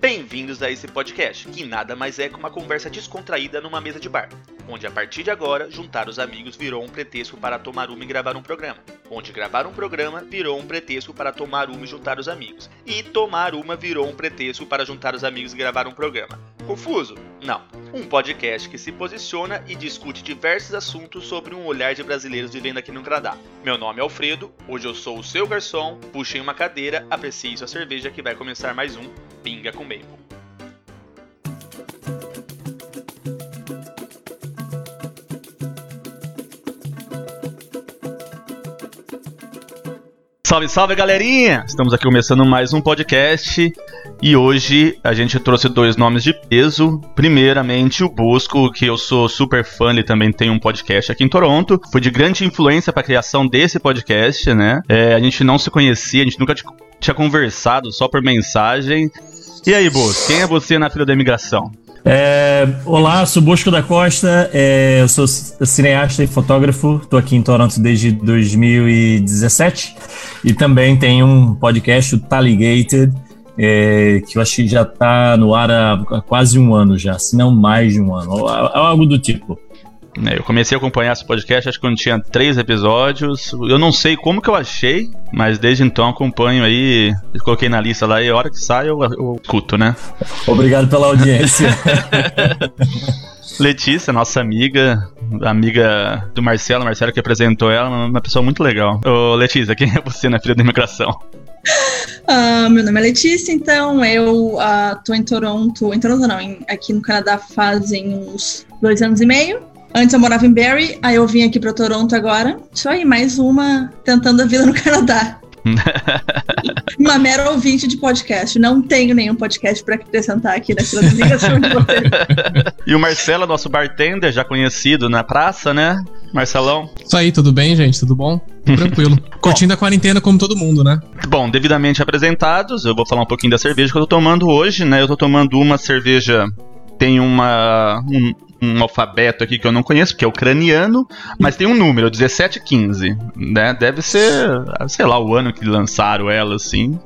Bem-vindos a esse podcast, que nada mais é que uma conversa descontraída numa mesa de bar, onde a partir de agora, juntar os amigos virou um pretexto para tomar uma e gravar um programa, onde gravar um programa virou um pretexto para tomar uma e juntar os amigos, e tomar uma virou um pretexto para juntar os amigos e gravar um programa. Confuso? Não. Um podcast que se posiciona e discute diversos assuntos sobre um olhar de brasileiros vivendo aqui no Canadá. Meu nome é Alfredo, hoje eu sou o seu garçom, puxem uma cadeira, aprecie sua cerveja que vai começar mais um Pinga com Maple. Salve, salve galerinha! Estamos aqui começando mais um podcast e hoje a gente trouxe dois nomes de peso. Primeiramente, o Bosco, que eu sou super fã, ele também tem um podcast aqui em Toronto. Foi de grande influência para a criação desse podcast, né? É, a gente não se conhecia, a gente nunca tinha conversado, só por mensagem. E aí, Bosco, quem é você na fila da imigração? É, olá, sou Bosco da Costa, é, eu sou cineasta e fotógrafo, estou aqui em Toronto desde 2017 e também tenho um podcast, o Taligated, é, que eu acho que já está no ar há quase um ano já, se não mais de um ano, algo do tipo. É, eu comecei a acompanhar esse podcast, acho que quando tinha três episódios. Eu não sei como que eu achei, mas desde então acompanho aí. Coloquei na lista lá e a hora que sai eu, eu escuto, né? Obrigado pela audiência. Letícia, nossa amiga, amiga do Marcelo, Marcelo que apresentou ela, uma pessoa muito legal. Ô, Letícia, quem é você na filha da imigração? Uh, meu nome é Letícia, então eu uh, tô em Toronto, em Toronto não, em, aqui no Canadá fazem uns dois anos e meio. Antes eu morava em Barrie, aí eu vim aqui para Toronto agora. Isso aí, mais uma tentando a vida no Canadá. uma mera ouvinte de podcast. Não tenho nenhum podcast para acrescentar aqui nessa ligação de vocês. e o Marcelo, nosso bartender, já conhecido na praça, né? Marcelão. Isso aí, tudo bem, gente? Tudo bom? Tranquilo. Curtindo a quarentena como todo mundo, né? Bom, devidamente apresentados, eu vou falar um pouquinho da cerveja que eu tô tomando hoje, né? Eu tô tomando uma cerveja tem uma, um, um alfabeto aqui que eu não conheço, que é ucraniano, mas tem um número, 1715, né? Deve ser, sei lá, o ano que lançaram ela, assim.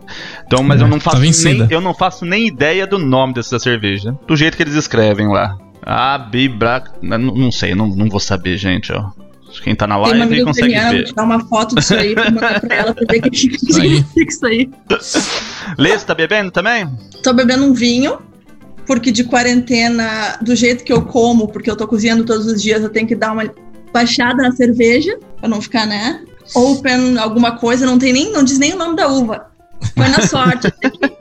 Então, mas é, eu não tá faço tá nem, eu não faço nem ideia do nome dessa cerveja, do jeito que eles escrevem lá. Ah, Bibra, não, não sei, não, não vou saber, gente, ó. Quem tá na live Tem consegue ver. tirar uma foto disso aí pra mandar pra ela pra ver que significa isso aí. Lê, você tá bebendo também? Tô bebendo um vinho porque de quarentena, do jeito que eu como, porque eu tô cozinhando todos os dias, eu tenho que dar uma baixada na cerveja, pra não ficar, né? Open, alguma coisa, não tem nem, não diz nem o nome da uva. Foi na sorte.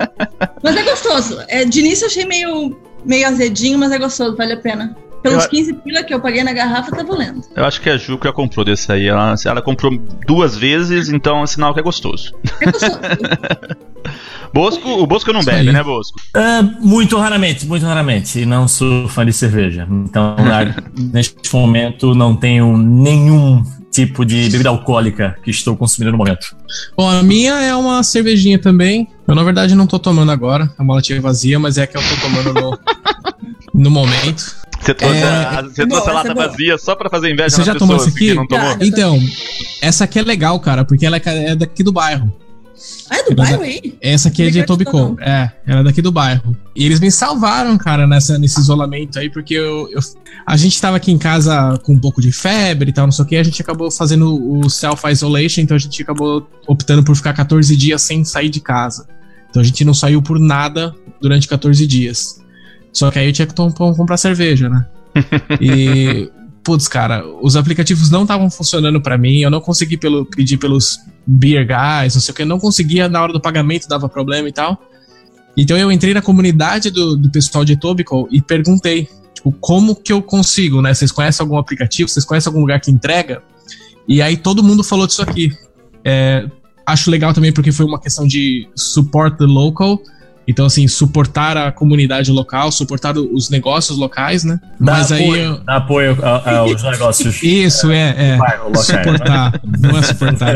mas é gostoso. É, de início eu achei meio, meio azedinho, mas é gostoso, vale a pena. Pelos eu... 15 pila que eu paguei na garrafa, tá valendo. Eu acho que a Ju que comprou desse aí. Ela, ela comprou duas vezes, então é sinal que é gostoso. É gostoso. Bosco, o Bosco não bebe, né, Bosco? Uh, muito raramente, muito raramente. E não sou fã de cerveja. Então, neste momento, não tenho nenhum tipo de bebida alcoólica que estou consumindo no momento. Bom, a minha é uma cervejinha também. Eu, na verdade, não tô tomando agora. A latinha vazia, mas é a que eu tô tomando no, no momento. Você trouxe, é... a, você trouxe a lata é vazia só pra fazer inveja Você já tomou essa aqui? não tomou? Então, essa aqui é legal, cara, porque ela é daqui do bairro. Ah, é do bairro aí? Essa aqui é de Etobicoke. É, ela é daqui do bairro. E eles me salvaram, cara, nessa, nesse isolamento aí, porque eu, eu, a gente tava aqui em casa com um pouco de febre e tal, não sei o que, a gente acabou fazendo o self-isolation, então a gente acabou optando por ficar 14 dias sem sair de casa. Então a gente não saiu por nada durante 14 dias. Só que aí eu tinha que comprar cerveja, né? E putz, cara, os aplicativos não estavam funcionando para mim, eu não consegui pelo, pedir pelos beer guys, não sei o que, não conseguia na hora do pagamento, dava problema e tal. Então eu entrei na comunidade do, do pessoal de Etobicoke e perguntei, tipo, como que eu consigo, né? Vocês conhecem algum aplicativo? Vocês conhecem algum lugar que entrega? E aí todo mundo falou disso aqui. É, acho legal também porque foi uma questão de support the local, então, assim, suportar a comunidade local, suportar os negócios locais, né? Dá Mas apoio, aí. Dá apoio aos negócios. Isso, é, é. Local, suportar. Né? Não é suportar.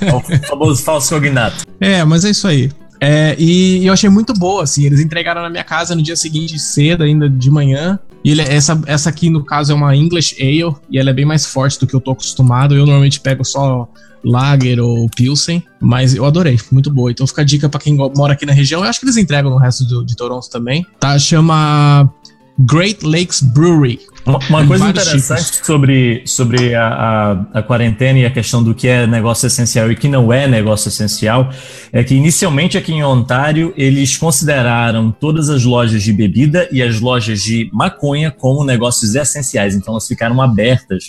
É o famoso falso cognato. É, mas é isso aí. É, e eu achei muito boa, assim. Eles entregaram na minha casa no dia seguinte, cedo, ainda de manhã. E ele, essa, essa aqui, no caso, é uma English Ale, e ela é bem mais forte do que eu tô acostumado. Eu normalmente pego só Lager ou Pilsen, mas eu adorei, muito boa. Então fica a dica para quem mora aqui na região. Eu acho que eles entregam no resto do, de Toronto também. Tá, chama Great Lakes Brewery. Uma, uma coisa interessante tipos. sobre, sobre a, a, a, quarentena e a questão do que é negócio essencial e que não é negócio essencial é que inicialmente aqui em Ontário eles consideraram todas as lojas de bebida e as lojas de maconha como negócios essenciais, então elas ficaram abertas,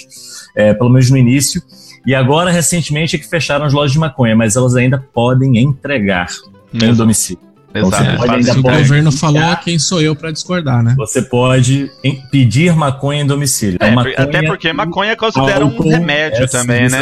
é, pelo menos no início. E agora, recentemente, é que fecharam as lojas de maconha, mas elas ainda podem entregar no domicílio. Exato. Então, pode, o governo falou, quem sou eu para discordar, né? Você pode pedir maconha em domicílio. É, maconha, até porque maconha considera um remédio é também, né?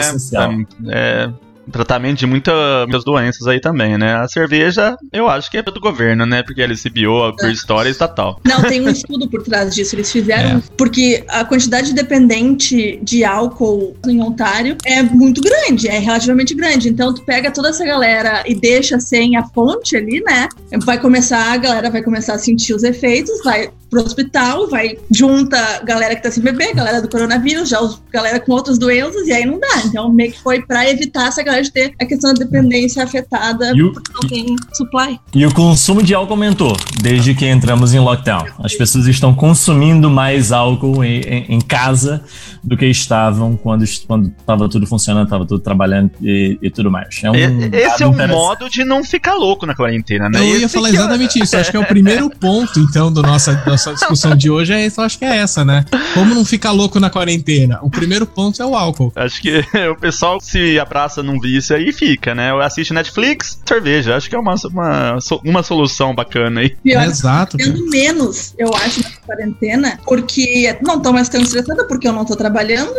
É, tratamento de muita, muitas doenças aí também, né? A cerveja, eu acho que é do governo, né? Porque a LCBO, a Beer Story e estatal. Não, tem um estudo por trás disso. Eles fizeram. É. Porque a quantidade dependente de álcool em Ontário é muito grande, é relativamente grande. Então, tu pega toda essa galera e deixa sem a fonte ali, né? Vai começar, a galera vai começar a sentir os efeitos, vai pro hospital, vai junta galera que tá sem beber, galera do coronavírus, já os, galera com outras doenças, e aí não dá. Então, meio que foi para evitar essa galera de ter a questão da dependência afetada o, porque não tem supply. E o consumo de álcool aumentou desde que entramos em lockdown. As pessoas estão consumindo mais álcool em, em, em casa do que estavam quando estava tudo funcionando, estava tudo trabalhando e, e tudo mais. É um Esse é um modo de não ficar louco na quarentena, né? Eu ia falar exatamente isso. Acho que é o primeiro ponto, então, do nossa, da nossa discussão de hoje. É isso, acho que é essa, né? Como não ficar louco na quarentena? O primeiro ponto é o álcool. Acho que o pessoal se abraça num vício aí fica, né? Assiste Netflix, cerveja. Acho que é uma, uma, uma solução bacana aí. Pior, Exato. Tendo menos, eu acho, na quarentena, porque não tô mais tão estressada, porque eu não tô trabalhando.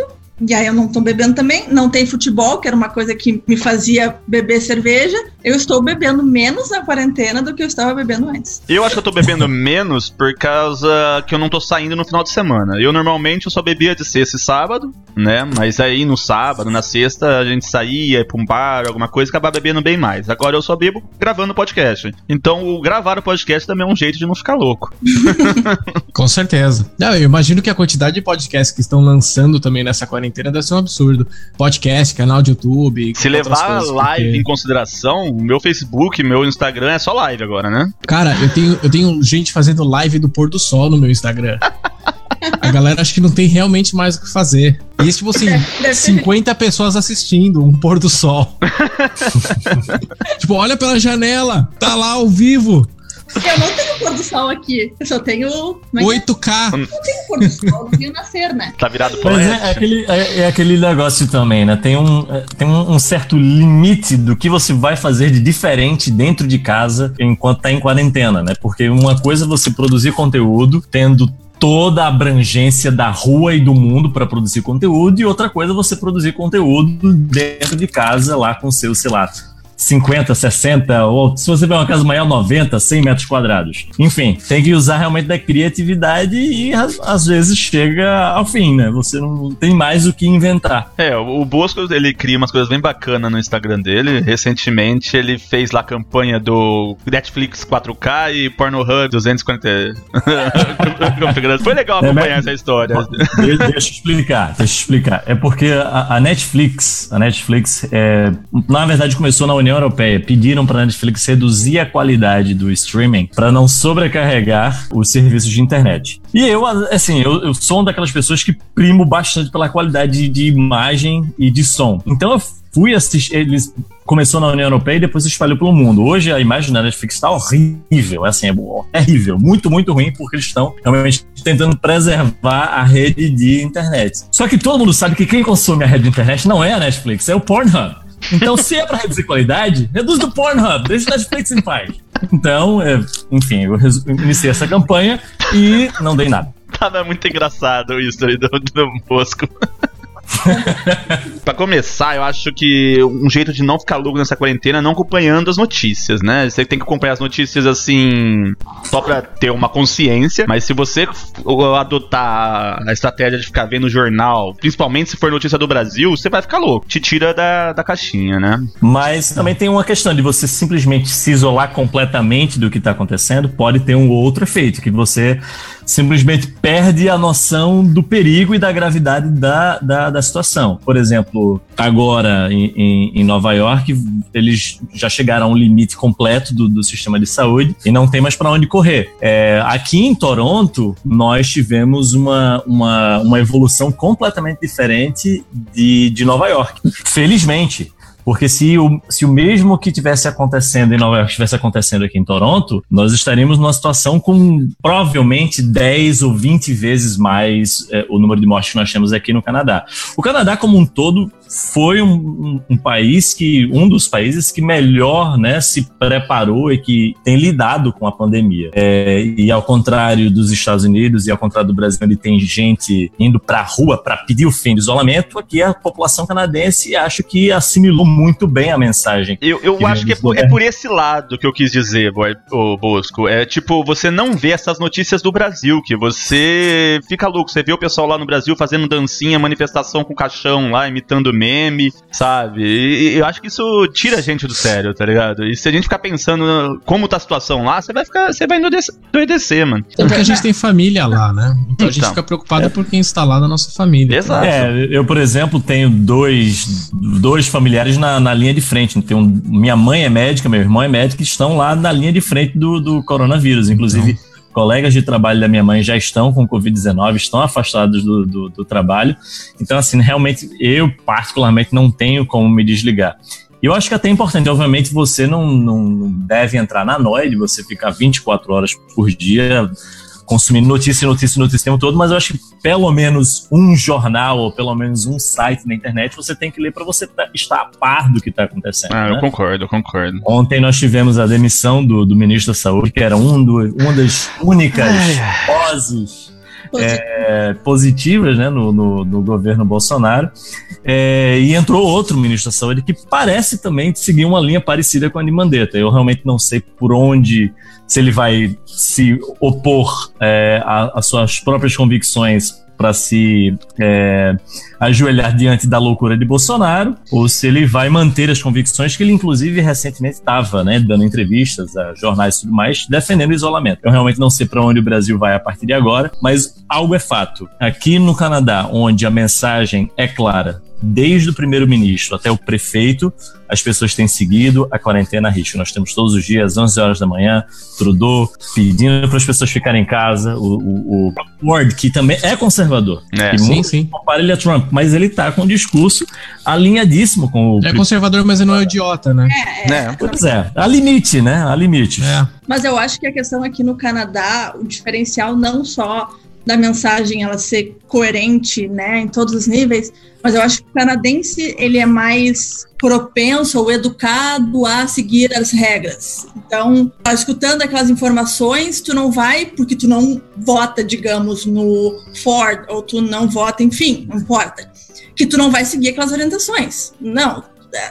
E aí eu não tô bebendo também. Não tem futebol, que era uma coisa que me fazia beber cerveja. Eu estou bebendo menos na quarentena do que eu estava bebendo antes. Eu acho que eu tô bebendo menos por causa que eu não tô saindo no final de semana. Eu normalmente eu só bebia de sexta e sábado, né? Mas aí no sábado, na sexta, a gente saía, ia pra um bar, alguma coisa, e acabava bebendo bem mais. Agora eu só bebo gravando podcast. Então o gravar o podcast também é um jeito de não ficar louco. Com certeza. Não, eu imagino que a quantidade de podcasts que estão lançando também nessa quarentena deve ser um absurdo. Podcast, canal de YouTube. Se levar live porque... em consideração, o meu Facebook, meu Instagram é só live agora, né? Cara, eu tenho, eu tenho gente fazendo live do pôr do sol no meu Instagram. A galera acho que não tem realmente mais o que fazer. E tipo assim, 50 pessoas assistindo um pôr do sol. tipo, olha pela janela, tá lá ao vivo. Eu não tenho pôr do sol aqui. Eu só tenho. 8K. É? Eu não tenho pôr do sol, não tenho nascer, né? Tá virado pro Mas é, é, aquele, é, é, aquele negócio também, né? Tem, um, é, tem um, um, certo limite do que você vai fazer de diferente dentro de casa enquanto tá em quarentena, né? Porque uma coisa é você produzir conteúdo tendo toda a abrangência da rua e do mundo para produzir conteúdo, e outra coisa é você produzir conteúdo dentro de casa lá com seu, sei lá, 50, 60, ou se você vê uma casa maior, 90, 100 metros quadrados. Enfim, tem que usar realmente da criatividade e às vezes chega ao fim, né? Você não tem mais o que inventar. É, o Bosco, ele cria umas coisas bem bacanas no Instagram dele. Recentemente, ele fez lá a campanha do Netflix 4K e Pornhub 240 Foi legal é, acompanhar é, essa história. Deixa eu explicar, deixa eu explicar. É porque a, a Netflix, a Netflix, é, na verdade, começou na União União Europeia pediram para a Netflix reduzir a qualidade do streaming para não sobrecarregar os serviços de internet. E eu, assim, eu, eu sou uma daquelas pessoas que primo bastante pela qualidade de imagem e de som. Então eu fui assistir. Eles começou na União Europeia e depois se espalhou pelo mundo. Hoje a imagem da Netflix está horrível, assim, é terrível, muito, muito ruim, porque eles estão realmente tentando preservar a rede de internet. Só que todo mundo sabe que quem consome a rede de internet não é a Netflix, é o Pornhub. Então, se é pra reduzir qualidade, reduz do Pornhub, deixa o Netflix em paz. Então, é, enfim, eu iniciei essa campanha e não dei nada. Tava muito engraçado isso aí do, do Bosco. pra começar, eu acho que um jeito de não ficar louco nessa quarentena é não acompanhando as notícias, né? Você tem que acompanhar as notícias assim, só pra ter uma consciência, mas se você adotar a estratégia de ficar vendo o jornal, principalmente se for notícia do Brasil, você vai ficar louco. Te tira da, da caixinha, né? Mas também tem uma questão de você simplesmente se isolar completamente do que tá acontecendo, pode ter um outro efeito, que você simplesmente perde a noção do perigo e da gravidade da, da, da situação. Por exemplo, agora em, em, Nova York, eles já chegaram a um limite completo do, do sistema de saúde e não tem mais para onde correr. É, aqui em Toronto, nós tivemos uma, uma, uma evolução completamente diferente de, de Nova York. Felizmente. Porque se o, se o mesmo que tivesse acontecendo em Nova York estivesse acontecendo aqui em Toronto, nós estaríamos numa situação com provavelmente 10 ou 20 vezes mais é, o número de mortes que nós temos aqui no Canadá. O Canadá, como um todo, foi um, um, um, país que, um dos países que melhor né, se preparou e que tem lidado com a pandemia. É, e ao contrário dos Estados Unidos e ao contrário do Brasil, onde tem gente indo para a rua para pedir o fim do isolamento, aqui a população canadense acho que assimilou muito bem a mensagem. Eu, eu acho que é por, é por, esse lado que eu quis dizer, boy, o Bosco. É tipo, você não vê essas notícias do Brasil, que você fica louco. Você vê o pessoal lá no Brasil fazendo dancinha, manifestação com caixão lá, imitando meme, sabe? E, e eu acho que isso tira a gente do sério, tá ligado? E se a gente ficar pensando como tá a situação lá, você vai ficar, você vai endoidecer, mano. É porque a gente tem família lá, né? Então, então a gente então. fica preocupado é. por quem está lá na nossa família. Exato. É, eu, por exemplo, tenho dois, dois familiares na, na linha de frente. Então, minha mãe é médica, meu irmão é médico, estão lá na linha de frente do, do coronavírus. Inclusive, então. Colegas de trabalho da minha mãe já estão com Covid-19, estão afastados do, do, do trabalho. Então, assim, realmente, eu particularmente não tenho como me desligar. E eu acho que é até importante, obviamente, você não, não deve entrar na noia você ficar 24 horas por dia consumindo notícia, notícia, notícia o tempo todo, mas eu acho que pelo menos um jornal ou pelo menos um site na internet você tem que ler para você tá, estar a par do que está acontecendo. Ah, né? eu concordo, eu concordo. Ontem nós tivemos a demissão do, do ministro da Saúde, que era um do, uma das únicas vozes é, positivas né, no, no, no, governo Bolsonaro. É, e entrou outro ministro da Saúde que parece também seguir uma linha parecida com a de Mandetta. Eu realmente não sei por onde, se ele vai se opor é, às suas próprias convicções para se é, ajoelhar diante da loucura de Bolsonaro, ou se ele vai manter as convicções que ele, inclusive, recentemente estava, né, dando entrevistas a jornais e tudo mais, defendendo o isolamento. Eu realmente não sei para onde o Brasil vai a partir de agora, mas algo é fato. Aqui no Canadá, onde a mensagem é clara, desde o primeiro-ministro até o prefeito, as pessoas têm seguido a quarentena a risco. Nós temos todos os dias, 11 horas da manhã, Trudeau pedindo para as pessoas ficarem em casa. O, o, o Ward, que também é conservador. É, sim, sim. Compara ele a Trump, mas ele está com um discurso alinhadíssimo com o. É conservador, mas ele não é idiota, né? É, é. é. Pois é, a limite, né? A limite. É. Mas eu acho que a questão aqui no Canadá, o diferencial não só da mensagem ela ser coerente, né, em todos os níveis, mas eu acho que o canadense ele é mais propenso ou educado a seguir as regras. Então, tá escutando aquelas informações, tu não vai porque tu não vota, digamos, no Ford ou tu não vota, enfim, não importa, que tu não vai seguir aquelas orientações. Não,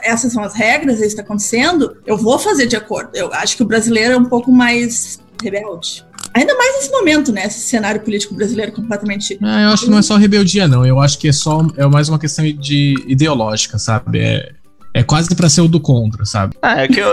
essas são as regras, isso está acontecendo, eu vou fazer de acordo. Eu acho que o brasileiro é um pouco mais rebelde. Ainda mais nesse momento, né? Esse cenário político brasileiro completamente. Ah, eu acho que não é só rebeldia, não. Eu acho que é só é mais uma questão de ideológica, sabe? É, é quase para ser o do contra, sabe? Ah, é que eu,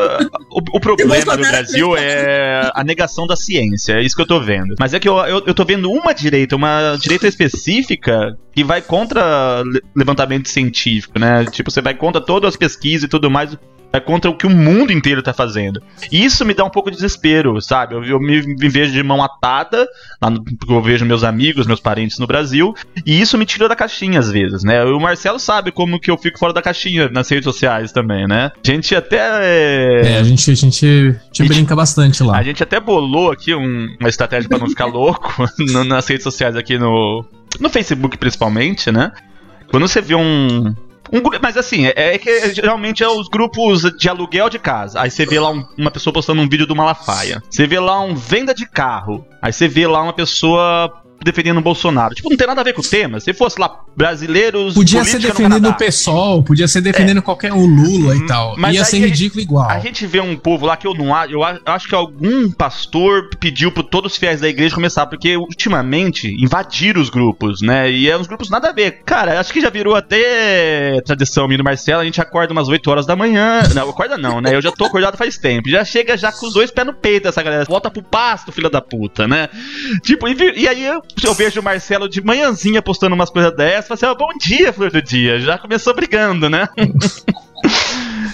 o, o, problema do Brasil é a negação da ciência, é isso que eu tô vendo. Mas é que eu, eu, eu tô vendo uma direita, uma direita específica que vai contra levantamento científico, né? Tipo, você vai contra todas as pesquisas e tudo mais é contra o que o mundo inteiro tá fazendo. E isso me dá um pouco de desespero, sabe? Eu, eu me, me, vejo de mão atada, no, porque eu vejo meus amigos, meus parentes no Brasil, e isso me tira da caixinha às vezes, né? O Marcelo sabe como que eu fico fora da caixinha nas redes sociais também, né? A gente até. É, é a gente, a gente, a gente brinca bastante lá. A gente até bolou aqui um, uma estratégia para não ficar louco nas redes sociais aqui no. No Facebook principalmente, né? Quando você vê um, um, mas assim, é, é, que geralmente é os grupos de aluguel de casa. Aí você vê lá um, uma pessoa postando um vídeo do Malafaia. Você vê lá um venda de carro. Aí você vê lá uma pessoa defendendo o Bolsonaro. Tipo, não tem nada a ver com o tema. Se fosse lá, brasileiros. Podia ser defendendo o PSOL, podia ser defendendo é. qualquer um Lula e hum, tal. Mas Ia ser ridículo igual. A gente vê um povo lá que eu não acho. Eu acho que algum pastor pediu para todos os fiéis da igreja começar, porque ultimamente invadiram os grupos, né? E é uns grupos nada a ver. Cara, acho que já virou até tradição minha do Marcelo. A gente acorda umas 8 horas da manhã. Não, acorda não, né? Eu já tô acordado faz tempo. Já chega já com os dois pés no peito essa galera. Volta pro pasto, filha da puta, né? Tipo, e, e aí eu, eu, vejo o Marcelo de manhãzinha postando umas coisas dessas. Falo assim, oh, bom dia, flor do dia. Já começou brigando, né?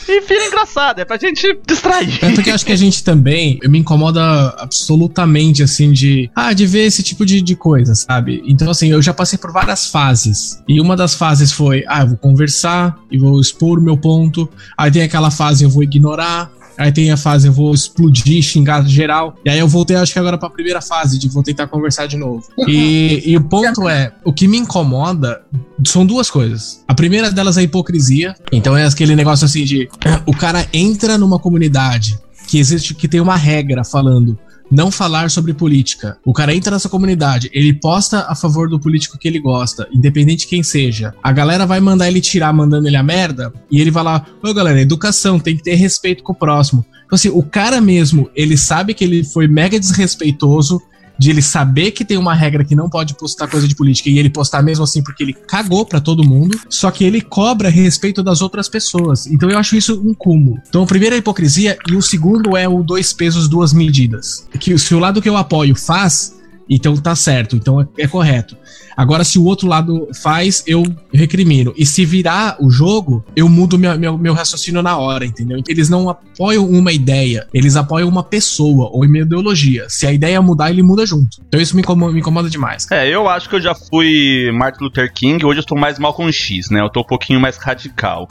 E vira engraçado, é pra gente distrair. Porque eu acho que a gente também me incomoda absolutamente, assim, de. Ah, de ver esse tipo de, de coisa, sabe? Então, assim, eu já passei por várias fases. E uma das fases foi: ah, eu vou conversar e vou expor o meu ponto. Aí tem aquela fase, eu vou ignorar. Aí tem a fase, eu vou explodir, xingar geral. E aí eu voltei, acho que agora pra primeira fase, de vou tentar conversar de novo. E, e o ponto é, o que me incomoda são duas coisas. A primeira delas é a hipocrisia. Então é aquele negócio assim de o cara entra numa comunidade que existe, que tem uma regra falando não falar sobre política. O cara entra nessa comunidade, ele posta a favor do político que ele gosta, independente de quem seja. A galera vai mandar ele tirar, mandando ele a merda, e ele vai lá, ô galera, educação, tem que ter respeito com o próximo. Então, assim, o cara mesmo, ele sabe que ele foi mega desrespeitoso, de ele saber que tem uma regra que não pode postar coisa de política e ele postar mesmo assim porque ele cagou para todo mundo, só que ele cobra respeito das outras pessoas. Então eu acho isso um cúmulo. Então o primeiro é a hipocrisia e o segundo é o dois pesos, duas medidas. Que se o lado que eu apoio faz, então tá certo, então é, é correto. Agora, se o outro lado faz, eu recrimino. E se virar o jogo, eu mudo meu, meu, meu raciocínio na hora, entendeu? Eles não apoiam uma ideia, eles apoiam uma pessoa ou uma ideologia. Se a ideia mudar, ele muda junto. Então isso me incomoda, me incomoda demais. É, eu acho que eu já fui Martin Luther King, hoje eu estou mais mal com X, né? Eu tô um pouquinho mais radical.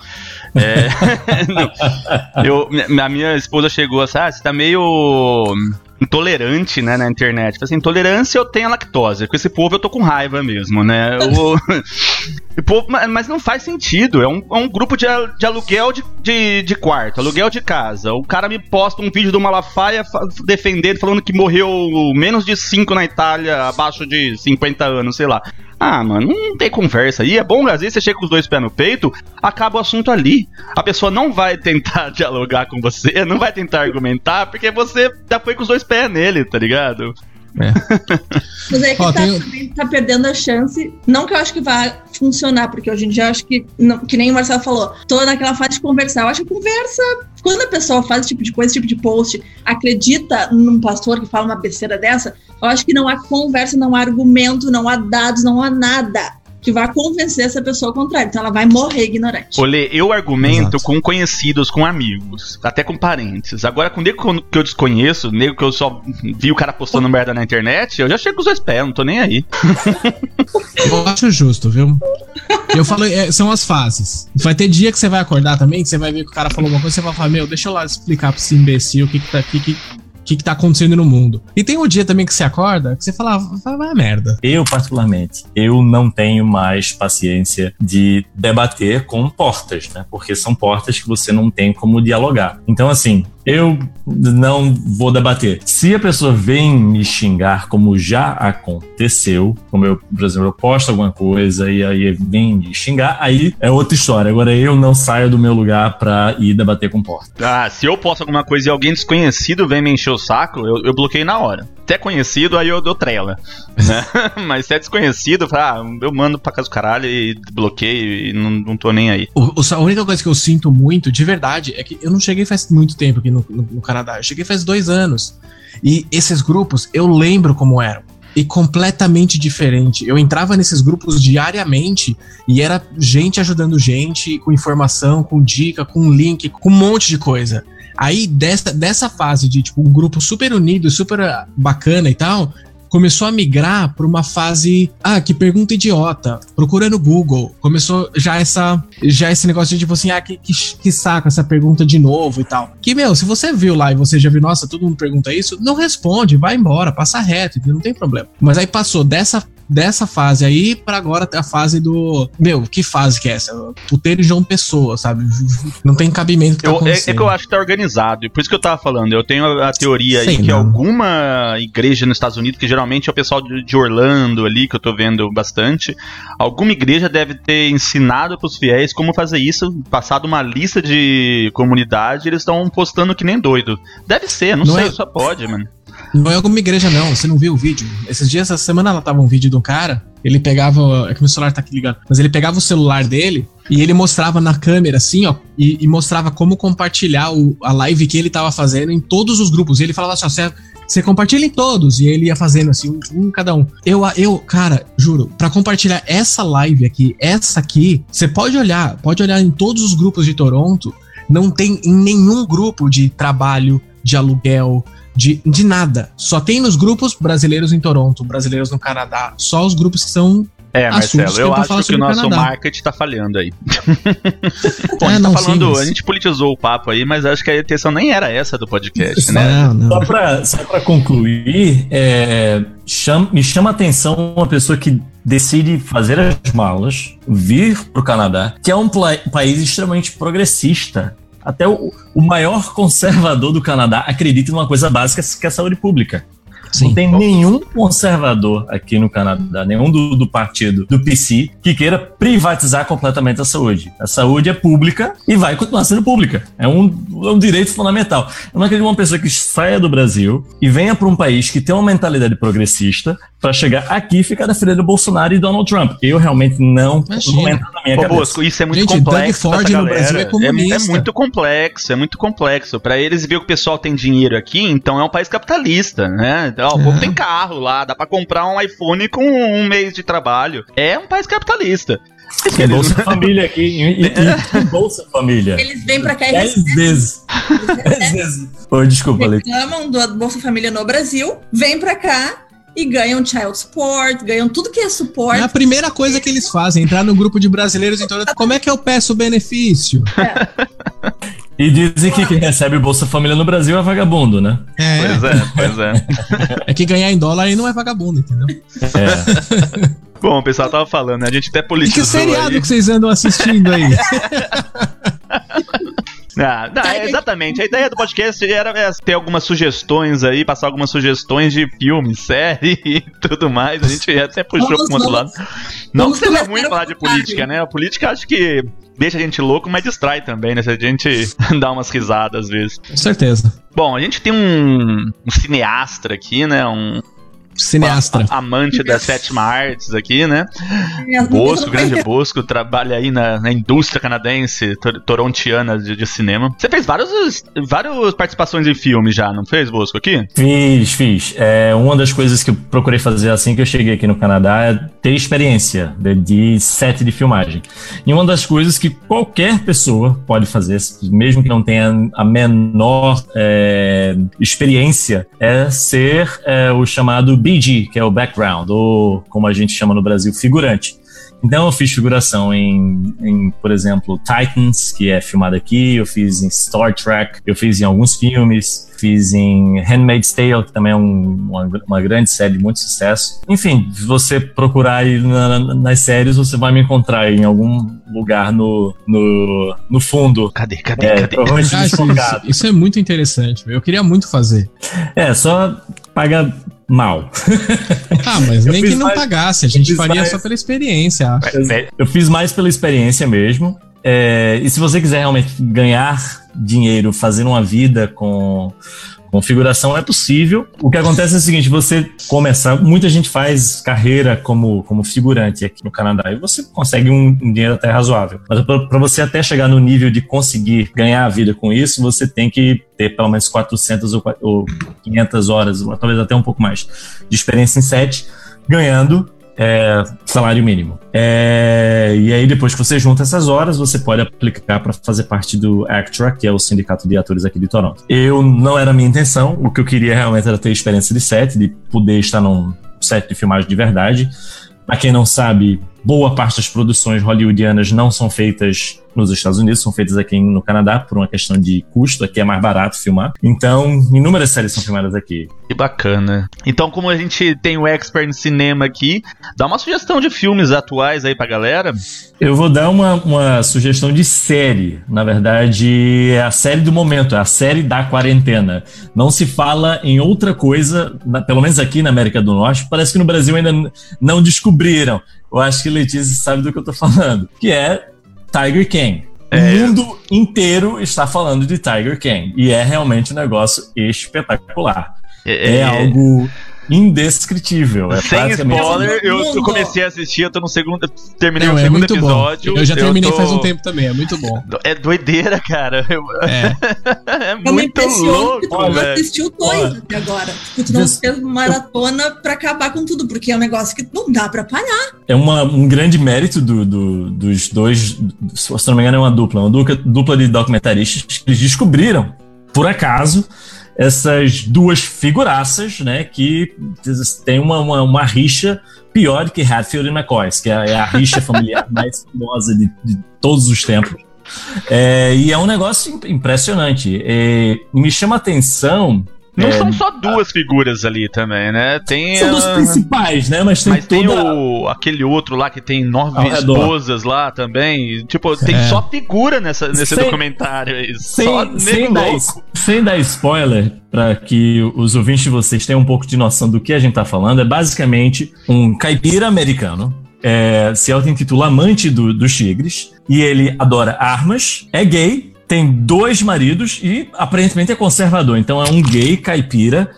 É, eu, a minha esposa chegou assim, ah, você tá meio intolerante, né, na internet. Assim, intolerância eu tenho a lactose. Com esse povo eu tô com raiva mesmo, né? O, povo, mas não faz sentido. É um, é um grupo de, de aluguel de, de, de, quarto, aluguel de casa. O cara me posta um vídeo do Malafaia defendendo, falando que morreu menos de 5 na Itália, abaixo de 50 anos, sei lá. Ah, mano, não tem conversa. E é bom, às vezes você chega com os dois pés no peito, acaba o assunto ali. A pessoa não vai tentar dialogar com você, não vai tentar argumentar, porque você já foi com os dois pés nele, tá ligado? É. Mas é que Ó, tá, tem... tá, perdendo a chance. Não que eu acho que vai funcionar, porque hoje em dia eu acho que, não, que nem o Marcelo falou, tô naquela fase de conversar. Eu acho que conversa. Quando a pessoa faz esse tipo de coisa, esse tipo de post, acredita num pastor que fala uma besteira dessa, eu acho que não há conversa, não há argumento, não há dados, não há nada que vai convencer essa pessoa ao contrário. Então ela vai morrer ignorante. Olê, eu argumento Exato. com conhecidos, com amigos, até com parentes. Agora, com nego que eu desconheço, nego que eu só vi o cara postando merda na internet, eu já chego com os dois pés, não tô nem aí. eu acho justo, viu? Eu falo, é, são as fases. Vai ter dia que você vai acordar também, que você vai ver que o cara falou uma coisa, você vai falar, meu, deixa eu lá explicar pra esse imbecil o que que tá aqui, que o que, que tá acontecendo no mundo. E tem um dia também que você acorda que você fala, vai, vai merda. Eu, particularmente, eu não tenho mais paciência de debater com portas, né? Porque são portas que você não tem como dialogar. Então, assim, eu não vou debater. Se a pessoa vem me xingar, como já aconteceu, como eu, por exemplo, eu posto alguma coisa e aí vem me xingar, aí é outra história. Agora eu não saio do meu lugar pra ir debater com porta. Ah, se eu posto alguma coisa e alguém desconhecido vem me encher o saco, eu, eu bloqueei na hora. Se é conhecido, aí eu dou trela. Né? Mas se é desconhecido, ah, eu mando pra casa do caralho e bloqueio e não, não tô nem aí. O, a única coisa que eu sinto muito, de verdade, é que eu não cheguei faz muito tempo aqui no, no, no Canadá. Eu cheguei faz dois anos. E esses grupos, eu lembro como eram e completamente diferente. Eu entrava nesses grupos diariamente e era gente ajudando gente, com informação, com dica, com link, com um monte de coisa. Aí, dessa, dessa fase de, tipo, um grupo super unido, super bacana e tal, começou a migrar para uma fase, ah, que pergunta idiota, procura no Google. Começou já essa já esse negócio de tipo assim, ah, que, que, que, saco essa pergunta de novo e tal. Que, meu, se você viu lá e você já viu, nossa, todo mundo pergunta isso, não responde, vai embora, passa reto, não tem problema. Mas aí passou dessa dessa fase aí para agora a fase do. Meu, que fase que é essa? Puteiro de João Pessoa, sabe? Não tem cabimento que tá eu, é, é, que eu acho que tá organizado. E por isso que eu tava falando. Eu tenho a, a teoria Sei aí não. que alguma igreja nos Estados Unidos, que geralmente é o pessoal de, de, Orlando ali, que eu tô vendo bastante, alguma igreja deve ter ensinado pros fiéis como fazer isso, passado uma lista de comunidade, eles estão postando que nem doido. Deve ser, não, não sei, é... só pode, mano. Não é alguma igreja, não. Você não viu o vídeo? Esses dias, essa semana, ela tava um vídeo de um cara. Ele pegava. É que meu celular tá aqui ligado. Mas ele pegava o celular dele e ele mostrava na câmera, assim, ó. E, e mostrava como compartilhar o, a live que ele tava fazendo em todos os grupos. E ele falava assim, ó, você, você compartilha em todos. E ele ia fazendo assim, um, um cada um. Eu, eu, cara, juro, para compartilhar essa live aqui, essa aqui, você pode olhar, pode olhar em todos os grupos de Toronto. Não tem em nenhum grupo de trabalho, de aluguel, de, de nada. Só tem nos grupos brasileiros em Toronto, brasileiros no Canadá. Só os grupos que são é, Marcelo, eu acho que o nosso Canadá. marketing tá falhando aí. Bom, é, a gente tá não, falando, sim, a gente politizou o papo aí, mas acho que a intenção nem era essa do podcast, né? Não, não. Só, pra, só pra concluir, é, chama, me chama a atenção uma pessoa que decide fazer as malas, vir pro Canadá, que é um país extremamente progressista. Até o, o maior conservador do Canadá acredita numa coisa básica que é a saúde pública. Sim. Não tem nenhum conservador aqui no Canadá, nenhum do, do, partido do PC, que queira privatizar completamente a saúde. A saúde é pública e vai continuar sendo pública. É um, é um direito fundamental. Eu não acredito uma pessoa que saia do Brasil e venha para um país que tem uma mentalidade progressista para chegar aqui e ficar defendendo Bolsonaro e Donald Trump. Eu realmente não, não entra na minha Ô, cabeça. Bosco, isso é muito Gente, complexo. Doug Ford no Brasil é, é, é muito complexo, é muito complexo. Para eles ver que o pessoal tem dinheiro aqui, então é um país capitalista, né? Ó, o povo tem carro lá, dá pra comprar um iPhone com um mês de trabalho. É um país capitalista. Tem Bolsa Família aqui. E, e, e Bolsa Família. Eles vêm pra cá e Dez vezes. Dez vezes. Oi, desculpa, Leite. Reclamam do Bolsa Família no Brasil, vêm pra cá e ganham child support, ganham tudo que é suporte. É a primeira coisa que eles fazem, entrar no grupo de brasileiros em todo. Como é que eu peço o benefício? É. E dizem que quem recebe Bolsa Família no Brasil é vagabundo, né? É. Pois é, pois é. É que ganhar em dólar aí não é vagabundo, entendeu? É. Bom, o pessoal tava falando, né? A gente até politizou E que seriado aí. que vocês andam assistindo aí? Ah, não, é, exatamente. A ideia do podcast era é, ter algumas sugestões aí, passar algumas sugestões de filme, série e tudo mais. A gente até puxou vamos, pro outro lado. Não que seja ruim falar de política, né? A política acho que deixa a gente louco, mas distrai também, né? Se a gente dá umas risadas às vezes. Com certeza. Bom, a gente tem um, um cineasta aqui, né? Um, Cineasta. amante das sétima artes aqui, né? Bosco, grande Bosco, trabalha aí na, na indústria canadense, tor torontiana de, de, cinema. Você fez vários, várias participações em filmes já, não fez, Bosco, aqui? Fiz, fiz. É, uma das coisas que eu procurei fazer assim que eu cheguei aqui no Canadá é ter experiência de, de set de filmagem. E uma das coisas que qualquer pessoa pode fazer, mesmo que não tenha a menor é, experiência, é ser é, o chamado BG, que é o background, ou como a gente chama no Brasil, figurante. Então eu fiz figuração em, em, por exemplo, Titans, que é filmado aqui, eu fiz em Star Trek, eu fiz em alguns filmes, fiz em Handmaid's Tale, que também é um, uma, uma, grande série de muito sucesso. Enfim, se você procurar aí na, nas séries, você vai me encontrar em algum lugar no, no, no fundo. Cadê, cadê, é, cadê? Ah, isso, isso, é muito interessante, eu queria muito fazer. É, só paga mal. Ah, mas nem que não mais, pagasse, a gente faria mais, só pela experiência, acho. Eu fiz mais pela experiência mesmo. É, e se você quiser realmente ganhar dinheiro fazendo uma vida com configuração é possível. O que acontece é o seguinte: você começa, muita gente faz carreira como, como figurante aqui no Canadá e você consegue um, um dinheiro até razoável. Mas para você até chegar no nível de conseguir ganhar a vida com isso, você tem que ter pelo menos 400 ou, ou 500 horas, ou talvez até um pouco mais, de experiência em set, ganhando é, salário mínimo. É, e aí, depois que você junta essas horas, você pode aplicar para fazer parte do ACTRA, que é o sindicato de atores aqui de Toronto. Eu não era a minha intenção, o que eu queria realmente era ter experiência de set, de poder estar num set de filmagem de verdade. Para quem não sabe, boa parte das produções hollywoodianas não são feitas nos Estados Unidos, são feitas aqui no Canadá por uma questão de custo, aqui é mais barato filmar. Então, inúmeras séries são filmadas aqui. Que bacana. Então, como a gente tem o expert em cinema aqui, dá uma sugestão de filmes atuais aí pra galera. Eu vou dar uma, uma sugestão de série. Na verdade, é a série do momento, é a série da quarentena. Não se fala em outra coisa, pelo menos aqui na América do Norte, parece que no Brasil ainda não descobriram. Eu acho que Letícia sabe do que eu tô falando. Que é Tiger King. É. O mundo inteiro está falando de Tiger King. E é realmente um negócio espetacular. É, é, é algo indescritível. É Sem spoiler, eu, eu, comecei a assistir, eu tô no segundo. Terminei não, o é segundo episódio. Bom. Eu já terminei eu tô... faz um tempo também, é muito bom. É doideira, cara. É, é muito louco. Que tu Olha, assistiu dois até agora. Tipo, tu não fez maratona pra acabar com tudo, porque é um negócio que não dá pra parar. É uma, um grande mérito do, do, dos dois. Se não me engano, é uma dupla, uma dupla, dupla de documentaristas que eles descobriram, por acaso essas duas figuraças, né, que tem uma, uma, uma rixa pior que Hatfield e McCoy, que é, é a rixa familiar mais famosa de, de, todos os tempos. É, e é um negócio impressionante. É, me chama a atenção não é, são só duas figuras ali também, né? Tem são dos principais, né? Mas tem, mas toda... tem o, aquele outro lá que tem nove esposas lá também. Tipo, tem é. só figura nessa, nesse sem, documentário aí. Sem, só sem, dar, sem dar spoiler, para que os ouvintes de vocês tenham um pouco de noção do que a gente tá falando, é basicamente um caipira americano é, se auto-intitula amante do, dos tigres e ele adora armas, é gay tem dois maridos e aparentemente é conservador. Então é um gay caipira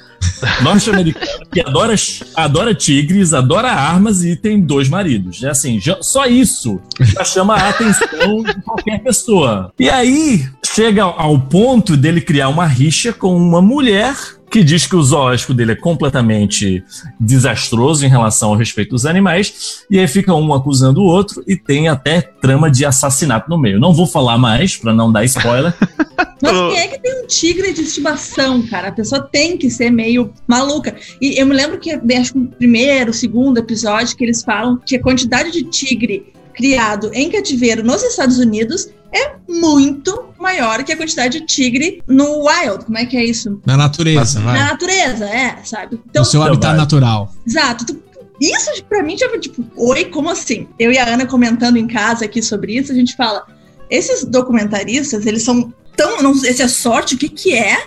norte-americano que adora, adora tigres, adora armas e tem dois maridos. É assim, já, só isso já chama a atenção de qualquer pessoa. E aí chega ao ponto dele criar uma rixa com uma mulher que diz que o zoológico dele é completamente desastroso em relação ao respeito dos animais, e aí fica um acusando o outro e tem até trama de assassinato no meio. Não vou falar mais para não dar spoiler. Mas quem é que tem um tigre de estimação, cara? A pessoa tem que ser meio maluca. E eu me lembro que, acho que no primeiro, segundo episódio, que eles falam que a quantidade de tigre criado em cativeiro nos Estados Unidos é muito maior que a quantidade de tigre no wild. Como é que é isso? Na natureza, vai. Na natureza, é, sabe? Então, no seu habitat vai. natural. Exato. Tu, isso pra mim já tipo, oi, como assim? Eu e a Ana comentando em casa aqui sobre isso, a gente fala, esses documentaristas, eles são tão, não sei se é sorte, o que que é,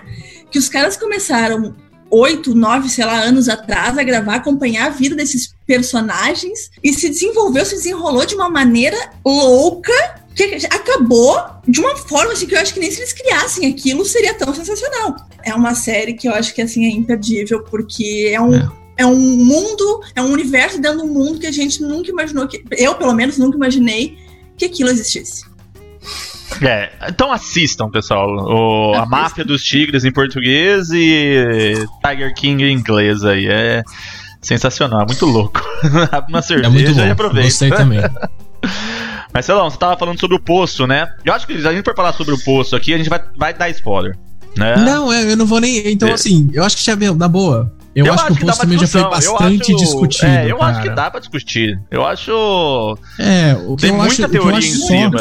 que os caras começaram oito, nove, sei lá, anos atrás a gravar, acompanhar a vida desses personagens e se desenvolveu, se desenrolou de uma maneira louca que acabou de uma forma assim, que eu acho que nem se eles criassem aquilo seria tão sensacional. É uma série que eu acho que assim é imperdível, porque é um. É. é um mundo, é um universo dentro de um mundo que a gente nunca imaginou que. Eu, pelo menos, nunca imaginei que aquilo existisse. É, então assistam, pessoal. O, a Máfia dos Tigres em português e Tiger King em inglês aí. É sensacional, é muito louco. Uma cerveja é muito bom. e aproveita. Gostei também. Marcelão, você tava falando sobre o poço, né? Eu acho que se a gente for falar sobre o poço aqui, a gente vai, vai dar spoiler. Né? Não, é, eu não vou nem. Então, é. assim, eu acho que já na boa. Eu, eu acho, acho, que o poço também já foi bastante acho, discutido. É, eu cara. acho que dá pra discutir. Eu acho. É, o que Tem eu muita acho, teoria eu em cima.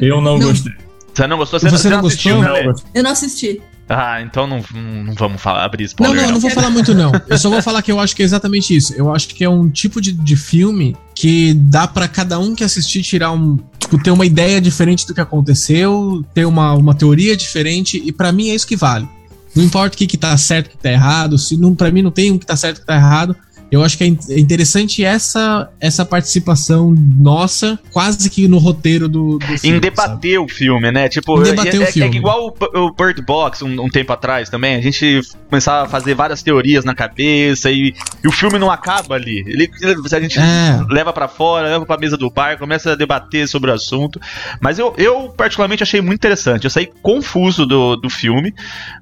Eu não, não, gostei. Você não gostou? Você, você não, não assistiu, gostou? Né? Eu não assisti. Ah, então não, não vamos falar, abrir spoiler. Não, não, não, não vou falar muito não. Eu só vou falar que eu acho que é exatamente isso. Eu acho que é um tipo de, de filme que dá para cada um que assistir tirar um, tipo, ter uma ideia diferente do que aconteceu, ter uma, uma teoria diferente e para mim é isso que vale. Não importa o que, que tá certo, o que tá errado, se não para mim não tem um que tá certo, o que tá errado. Eu acho que é, é interessante essa, essa participação nossa, quase que no roteiro do, do filme. Em debater sabe? o filme, né? Tipo, em debater é, o filme. é igual o, o Bird Box um, um, tempo atrás também. A gente começava a fazer várias teorias na cabeça e, e o filme não acaba ali. Ele, a gente é. leva para fora, leva pra mesa do bar, começa a debater sobre o assunto. Mas eu, eu particularmente achei muito interessante. Eu saí confuso do, do filme,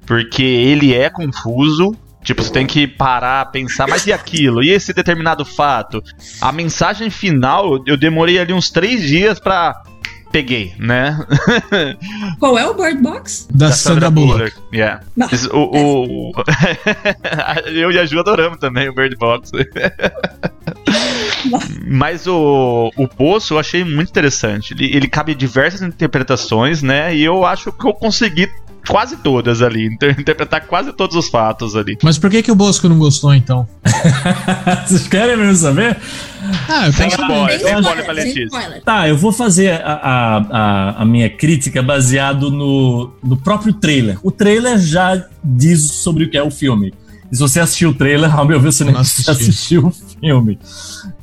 porque ele é confuso Tipo, você tem que parar, pensar, mas e aquilo? E esse determinado fato? A mensagem final, eu demorei ali uns três dias pra. Peguei, né? Qual é o Bird Box? Da, da Sandra, Sandra Bullock. Bullock. Yeah. o, o... eu e a Ju adoramos também o Bird Box. Mas o, o Poço eu achei muito interessante. Ele, ele cabe diversas interpretações, né? E eu acho que eu consegui quase todas ali, interpretar quase todos os fatos ali. Mas por que que o Bosco não gostou então? Vocês querem mesmo saber? Ah, eu tenho spoiler, tem spoiler pra Letícia. Tá, eu vou fazer a, a, a, a, minha crítica baseado no, no próprio trailer. O trailer já diz sobre o que é o filme. E se você assistiu o trailer, ao meu ver, você nem assistiu o filme.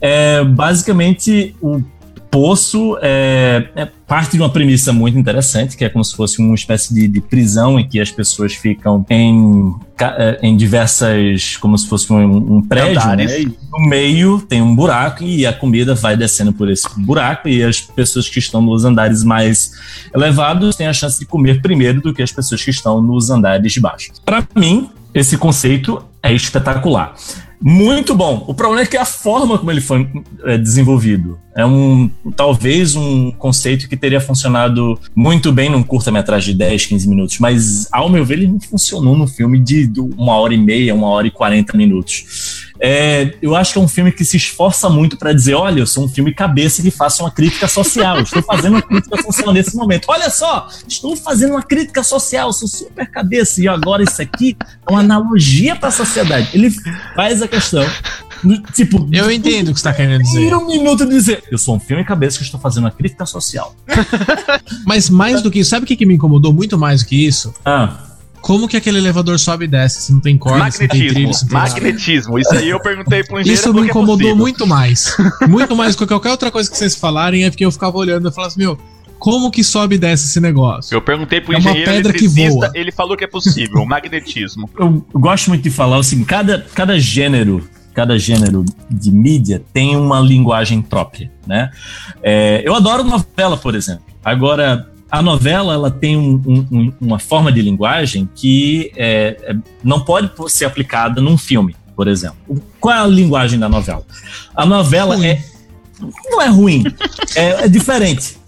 É, basicamente, o Poço é, é, parte de uma premissa muito interessante, que é como se fosse uma espécie de, de prisão em que as pessoas ficam em, é, em diversas, como se fosse um, um prédio, né? No meio tem um buraco e a comida vai descendo por esse buraco e as pessoas que estão nos andares mais elevados têm a chance de comer primeiro do que as pessoas que estão nos andares de baixo. Para mim, esse conceito é espetacular. Muito bom. O problema é que a forma como ele foi é, desenvolvido é um talvez um conceito que teria funcionado muito bem num curta-metragem de 10, 15 minutos, mas ao meu ver ele não funcionou num filme de uma hora e meia, uma hora e 40 minutos. É, eu acho que é um filme que se esforça muito para dizer: olha, eu sou um filme cabeça que faça uma crítica social. Estou fazendo uma crítica social nesse momento. Olha só, estou fazendo uma crítica social, sou super cabeça. E agora isso aqui é uma analogia para a sociedade. Ele faz a questão. Tipo, eu entendo o que você está querendo dizer. um minuto de dizer: eu sou um filme cabeça que estou fazendo uma crítica social. Mas mais do que isso, sabe o que, que me incomodou muito mais do que isso? Ah como que aquele elevador sobe e desce? Se não tem corda, magnetismo, se não tem trilho, se não tem magnetismo. Isso aí eu perguntei pro engenheiro. Isso me é incomodou é muito mais. Muito mais do que qualquer outra coisa que vocês falarem, é porque eu ficava olhando e falava assim, meu, como que sobe e desce esse negócio? Eu perguntei pro é engenheiro pedra que voa. ele falou que é possível, magnetismo. Eu gosto muito de falar assim, cada, cada gênero cada gênero de mídia tem uma linguagem própria, né? É, eu adoro novela, por exemplo. Agora, a novela ela tem um, um, uma forma de linguagem que é, é, não pode ser aplicada num filme, por exemplo. Qual é a linguagem da novela? A novela ruim. é não é ruim, é, é diferente.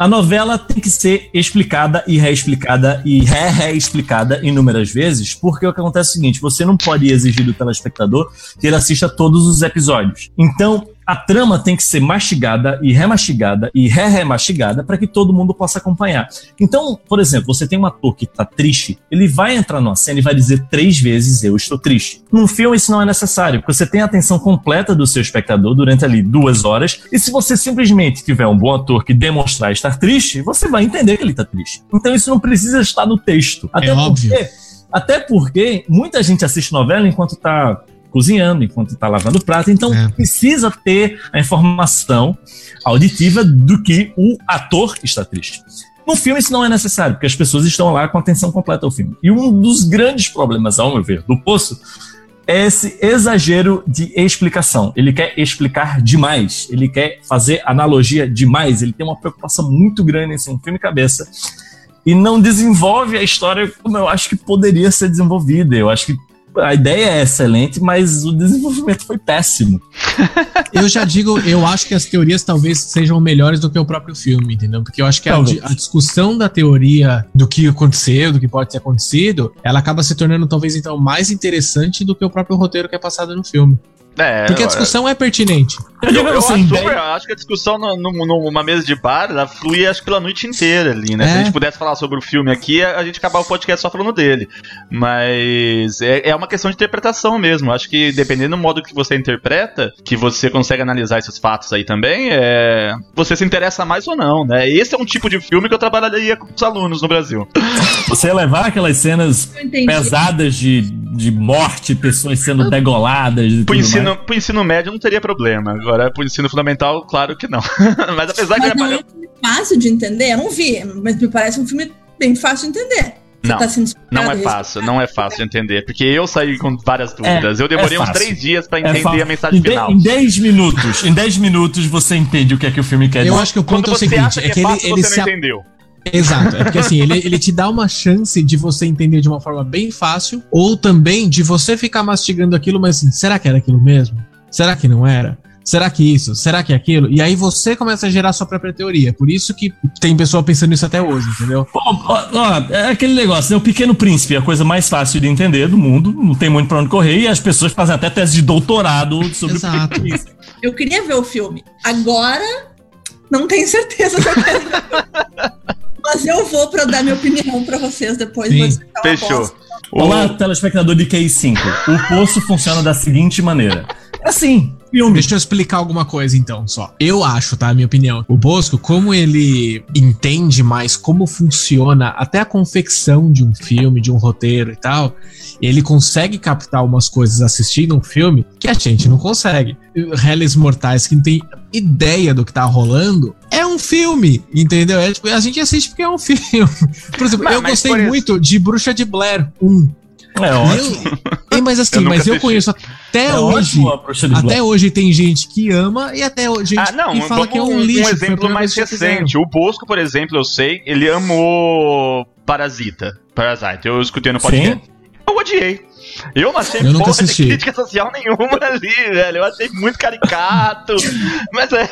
A novela tem que ser explicada e reexplicada e re-reexplicada inúmeras vezes, porque o que acontece é o seguinte: você não pode exigir do telespectador que ele assista todos os episódios. Então, a trama tem que ser mastigada e remastigada e re-remastigada para que todo mundo possa acompanhar. Então, por exemplo, você tem um ator que está triste, ele vai entrar numa cena e vai dizer três vezes eu estou triste. Num filme isso não é necessário, porque você tem a atenção completa do seu espectador durante ali duas horas, e se você simplesmente tiver um bom ator que demonstrar estar triste, você vai entender que ele está triste. Então isso não precisa estar no texto. Até é porque, óbvio. Até porque muita gente assiste novela enquanto está cozinhando, enquanto está lavando prato. Então, é. precisa ter a informação auditiva do que o ator está triste. No filme isso não é necessário, porque as pessoas estão lá com atenção completa ao filme. E um dos grandes problemas, ao meu ver, do Poço é esse exagero de explicação. Ele quer explicar demais, ele quer fazer analogia demais, ele tem uma preocupação muito grande em ser um filme cabeça e não desenvolve a história como eu acho que poderia ser desenvolvida. Eu acho que a ideia é excelente, mas o desenvolvimento foi péssimo. eu já digo, eu acho que as teorias talvez sejam melhores do que o próprio filme, entendeu? Porque eu acho que a, a, discussão da teoria do que aconteceu, do que pode ter acontecido, ela acaba se tornando talvez então mais interessante do que o próprio roteiro que é passado no filme. É, Porque a discussão é, é pertinente. Eu, eu, eu acho, super, acho, que a discussão no, no, numa mesa de bar ela flui acho pela noite inteira ali, né? É. Se a é. gente pudesse falar sobre o filme aqui, a gente acabar o podcast só falando dele. Mas é, é uma questão de interpretação mesmo. Acho que dependendo do modo que você interpreta, que você consegue analisar esses fatos aí também, é... você se interessa mais ou não, né? Esse é um tipo de filme que eu trabalharia com os alunos no Brasil. Você levar aquelas cenas pesadas de, de morte, pessoas sendo degoladas. Pro ensino pro ensino médio não teria problema. Agora, pro ensino fundamental, claro que não. mas apesar mas que. Não é um filme fácil de entender? Eu não vi, mas me parece um filme bem fácil de entender. Não, tá não é fácil, não é fácil de entender. Porque eu saí com várias dúvidas. É, eu demorei é uns três dias para é entender é a mensagem em final. Em 10 minutos, em 10 minutos você entende o que é que o filme quer dizer. Eu acho que o ponto Quando é o seguinte: é que, é fácil, ele, ele se. entendeu. Exato, é porque assim, ele, ele te dá uma chance de você entender de uma forma bem fácil, ou também de você ficar mastigando aquilo, mas assim, será que era aquilo mesmo? Será que não era? Será que isso? Será que aquilo? E aí você começa a gerar sua própria teoria. Por isso que tem pessoa pensando nisso até hoje, entendeu? ó, ó, é aquele negócio, né? O Pequeno Príncipe é a coisa mais fácil de entender do mundo, não tem muito pra onde correr, e as pessoas fazem até tese de doutorado sobre Exato. o Pequeno Príncipe. Eu queria ver o filme. Agora, não tenho certeza se eu quero ver. Mas eu vou para dar minha opinião para vocês depois. Sim, fechou. Olá, telespectador de QI5. O poço funciona da seguinte maneira. Assim, filme. Deixa eu explicar alguma coisa então, só. Eu acho, tá? Minha opinião. O Bosco, como ele entende mais como funciona até a confecção de um filme, de um roteiro e tal, ele consegue captar umas coisas assistindo um filme que a gente não consegue. Réis Mortais, que não tem ideia do que tá rolando, é um filme, entendeu? É, tipo, a gente assiste porque é um filme. Por exemplo, mas, eu mas gostei muito de Bruxa de Blair 1. É ótimo. Eu, mas assim, eu mas eu conheço até é hoje. Até hoje tem gente que ama e até hoje gente ah, não, que fala que é um lixo. Um exemplo mais recente. O Bosco, por exemplo, eu sei, ele amou Parasita. Parasite. Eu escutei no podcast. Sim? Eu odiei. Eu não achei eu porra de crítica social nenhuma ali, velho. Eu achei muito caricato. mas é.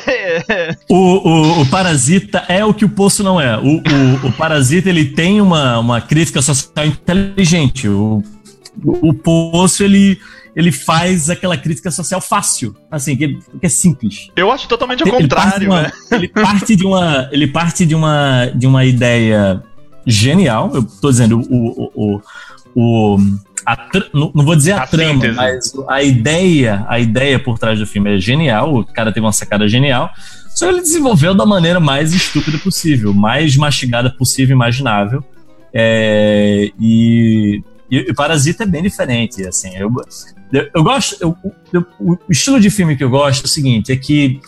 é. O, o, o, Parasita é o que o Poço não é. O, o, o Parasita ele tem uma, uma crítica social inteligente. O, o Poço ele ele faz aquela crítica social fácil, assim, que, que é simples. Eu acho totalmente ao contrário, uma, Ele parte de uma, ele parte de uma, de uma ideia genial. Eu tô dizendo o, o, o, não, vou dizer a, trama, mas a ideia, a ideia por trás do filme é genial. O cara teve uma sacada genial. Só ele desenvolveu da maneira mais estúpida possível, mais mastigada possível, imaginável. É, e, e, Parasita é bem diferente, assim. Eu, eu, eu gosto. Eu, eu, o estilo de filme que eu gosto é o seguinte: é que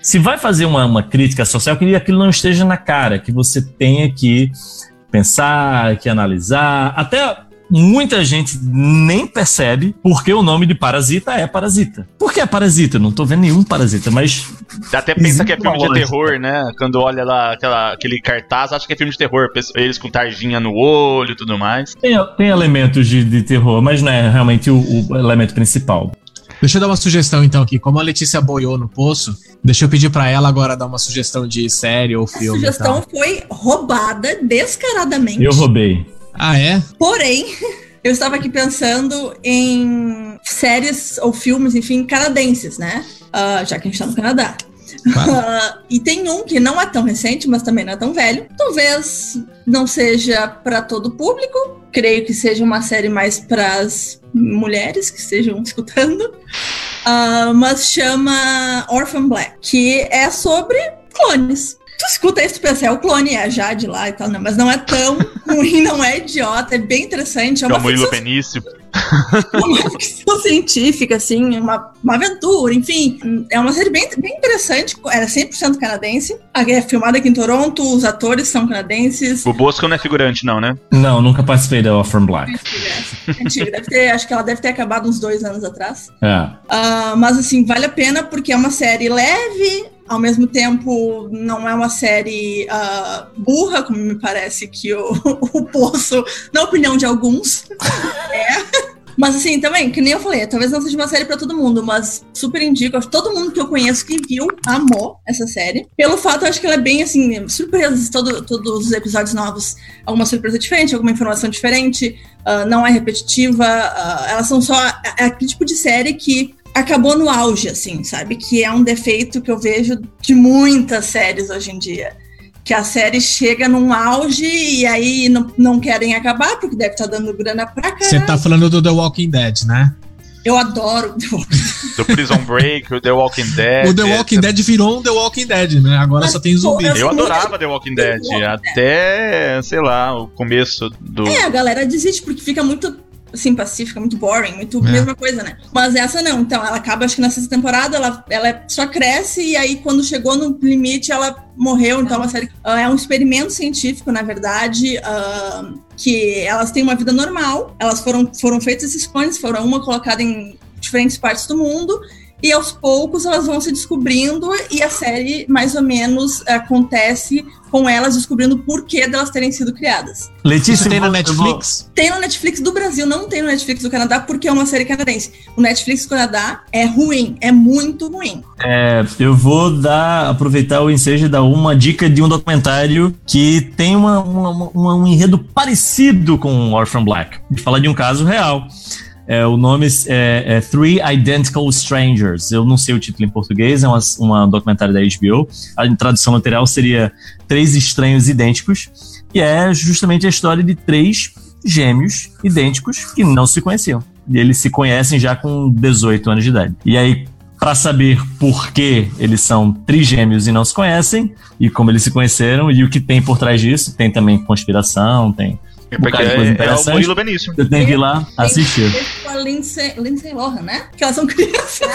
se vai fazer uma, uma crítica social, que aquilo não esteja na cara, que você tenha que pensar, que analisar, até muita gente nem percebe porque o nome de Parasita é Parasita. Por que é Parasita? Não tô vendo nenhum Parasita, mas. Até pensa que é filme de terror, né? Quando olha lá aquela, aquele cartaz, acha que é filme de terror. Eles com tarjinha no olho e tudo mais. Tem, tem elementos de, de terror, mas não é realmente o, o elemento principal. Deixa eu dar uma sugestão então aqui. Como a Letícia boiou no poço, deixa eu pedir para ela agora dar uma sugestão de série ou filme. A sugestão foi roubada descaradamente. Eu roubei. Ah, é? Porém, eu estava aqui pensando em séries ou filmes, enfim, canadenses, né? Uh, já que a gente está no Canadá. Claro. Uh, e tem um que não é tão recente, mas também não é tão velho. Talvez não seja para todo o público. Creio que seja uma série mais para as mulheres que estejam escutando. Uh, mas chama Orphan Black, que é sobre clones tu escuta isso, tu pensa, é o clone, é a Jade lá e tal, não, mas não é tão ruim, não é idiota, é bem interessante. É uma Camilo ficção... Penício. uma ficção científica, assim, uma, uma aventura, enfim. É uma série bem, bem interessante, era 100% canadense. É filmada aqui em Toronto, os atores são canadenses. O Bosco não é figurante, não, né? Não, nunca participei da Orphan Black. É antiga, deve ter, acho que ela deve ter acabado uns dois anos atrás. É. Uh, mas, assim, vale a pena porque é uma série leve, ao mesmo tempo não é uma série uh, burra, como me parece que o, o Poço, na opinião de alguns, é. Mas assim, também, que nem eu falei, talvez não seja uma série para todo mundo, mas super indico. Todo mundo que eu conheço que viu amou essa série. Pelo fato, eu acho que ela é bem assim, surpresas, todo, todos os episódios novos, alguma surpresa diferente, alguma informação diferente, uh, não é repetitiva. Uh, elas são só. É aquele tipo de série que acabou no auge, assim, sabe? Que é um defeito que eu vejo de muitas séries hoje em dia. Que a série chega num auge e aí não, não querem acabar, porque deve estar tá dando grana pra caralho. Você tá falando do The Walking Dead, né? Eu adoro The Walking Dead. Do Prison Break, o The Walking Dead. O The Walking Dead virou um The Walking Dead, né? Agora Mas, só tem zumbi. Eu, eu adorava The Walking Dead, até, sei lá, o começo do. É, a galera desiste porque fica muito assim, pacífica, muito boring, muito é. mesma coisa, né? Mas essa não. Então, ela acaba, acho que na sexta temporada, ela, ela só cresce e aí quando chegou no limite, ela morreu. Então, é uma série. Uh, é um experimento científico, na verdade. Uh, que elas têm uma vida normal, elas foram, foram feitas esses clones, foram uma colocada em diferentes partes do mundo, e aos poucos elas vão se descobrindo e a série mais ou menos acontece com elas descobrindo o porquê delas terem sido criadas. Letícia, tem na Netflix? Tem no Netflix do Brasil, não tem no Netflix do Canadá, porque é uma série canadense. O Netflix do Canadá é ruim, é muito ruim. É, eu vou dar, aproveitar o ensejo e dar uma dica de um documentário que tem uma, uma, uma, um enredo parecido com Orphan Black. De falar de um caso real. É, o nome é, é, Three Identical Strangers. Eu não sei o título em português, é uma, uma documentário da HBO. A tradução literal seria Três Estranhos Idênticos. E é justamente a história de três gêmeos idênticos que não se conheciam. E eles se conhecem já com 18 anos de idade. E aí, para saber por que eles são trigêmeos e não se conhecem, e como eles se conheceram, e o que tem por trás disso, tem também conspiração, tem porque é, é o Murilo Benício. Você tem que ir lá assistir. Com a Lindsay, Lindsay Lohan, né? Que elas são crianças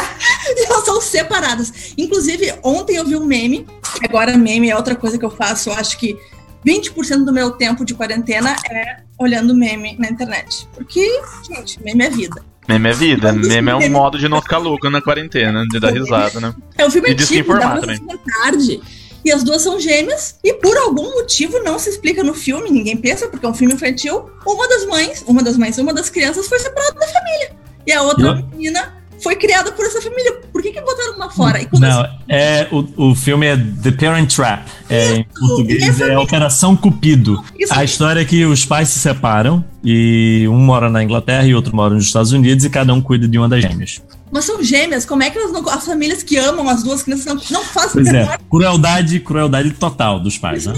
e elas são separadas. Inclusive, ontem eu vi um meme. Agora, meme é outra coisa que eu faço. Eu acho que 20% do meu tempo de quarentena é olhando meme na internet. Porque, gente, meme é vida. Meme é vida. Meme é um modo de não ficar louco na quarentena, de dar risada, né? É um filme e antigo, dá também. tarde e as duas são gêmeas, e por algum motivo não se explica no filme, ninguém pensa, porque é um filme infantil, uma das mães, uma das mães, uma das crianças foi separada da família. E a outra menina foi criada por essa família. Por que, que botaram uma fora? não, é, o, o filme é The Parent Trap. É, em português é Operação Cupido. Isso. A história é que os pais se separam e um mora na Inglaterra e outro mora nos Estados Unidos e cada um cuida de uma das gêmeas. Mas são gêmeas, como é que elas não. As famílias que amam as duas crianças não, não fazem Pois é, crueldade, crueldade total dos pais, né?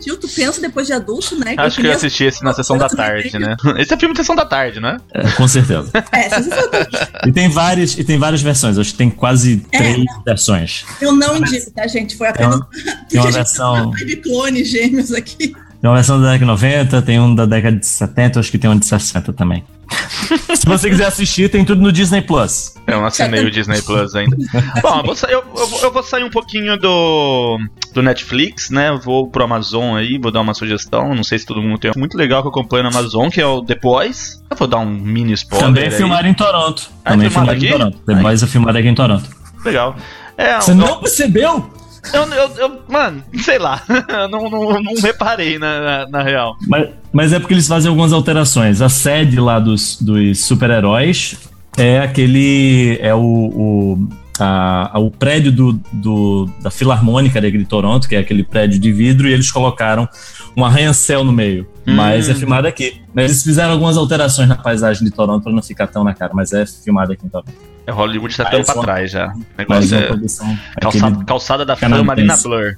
infantil, tu pensa depois de adulto, né? Acho que, eu assisti esse na sessão da tarde, né? Esse é filme de sessão da tarde, né? É, com certeza. é. E tem várias, e tem várias versões, acho que tem quase é, três não. versões. Eu não indico, tá, gente? Foi apenas. Tem uma, tem uma versão. de clones gêmeos aqui. Tem uma versão da década de 90, tem um da década de 70, acho que tem um de 60 também. Se você quiser assistir, tem tudo no Disney Plus. Eu não assinei o Disney Plus ainda. Bom, eu vou, sair, eu, eu vou sair um pouquinho do, do Netflix, né? vou pro Amazon aí, vou dar uma sugestão. Não sei se todo mundo tem. Muito legal que eu acompanho na Amazon, que é o The Boys. Eu vou dar um mini spoiler. Também filmado em Toronto. Ah, Também é filmado, filmado aqui? em Toronto. The Boys é filmado aqui em Toronto. Legal. É, Você não percebeu? Eu, eu, eu, mano, sei lá. não, não, não reparei na, na, na, real. Mas, mas é porque eles fazem algumas alterações. A sede lá dos, dos super-heróis é aquele. É o. o a, a, o prédio do, do, da Filarmônica de Toronto, que é aquele prédio de vidro, e eles colocaram um arranha-céu no meio. Hum. Mas é filmado aqui. Mas eles fizeram algumas alterações na paisagem de Toronto para não ficar tão na cara, mas é filmado aqui em Toronto. É, Hollywood tá tão pra trás já. O negócio é calçada, calçada da fama ali na Blur.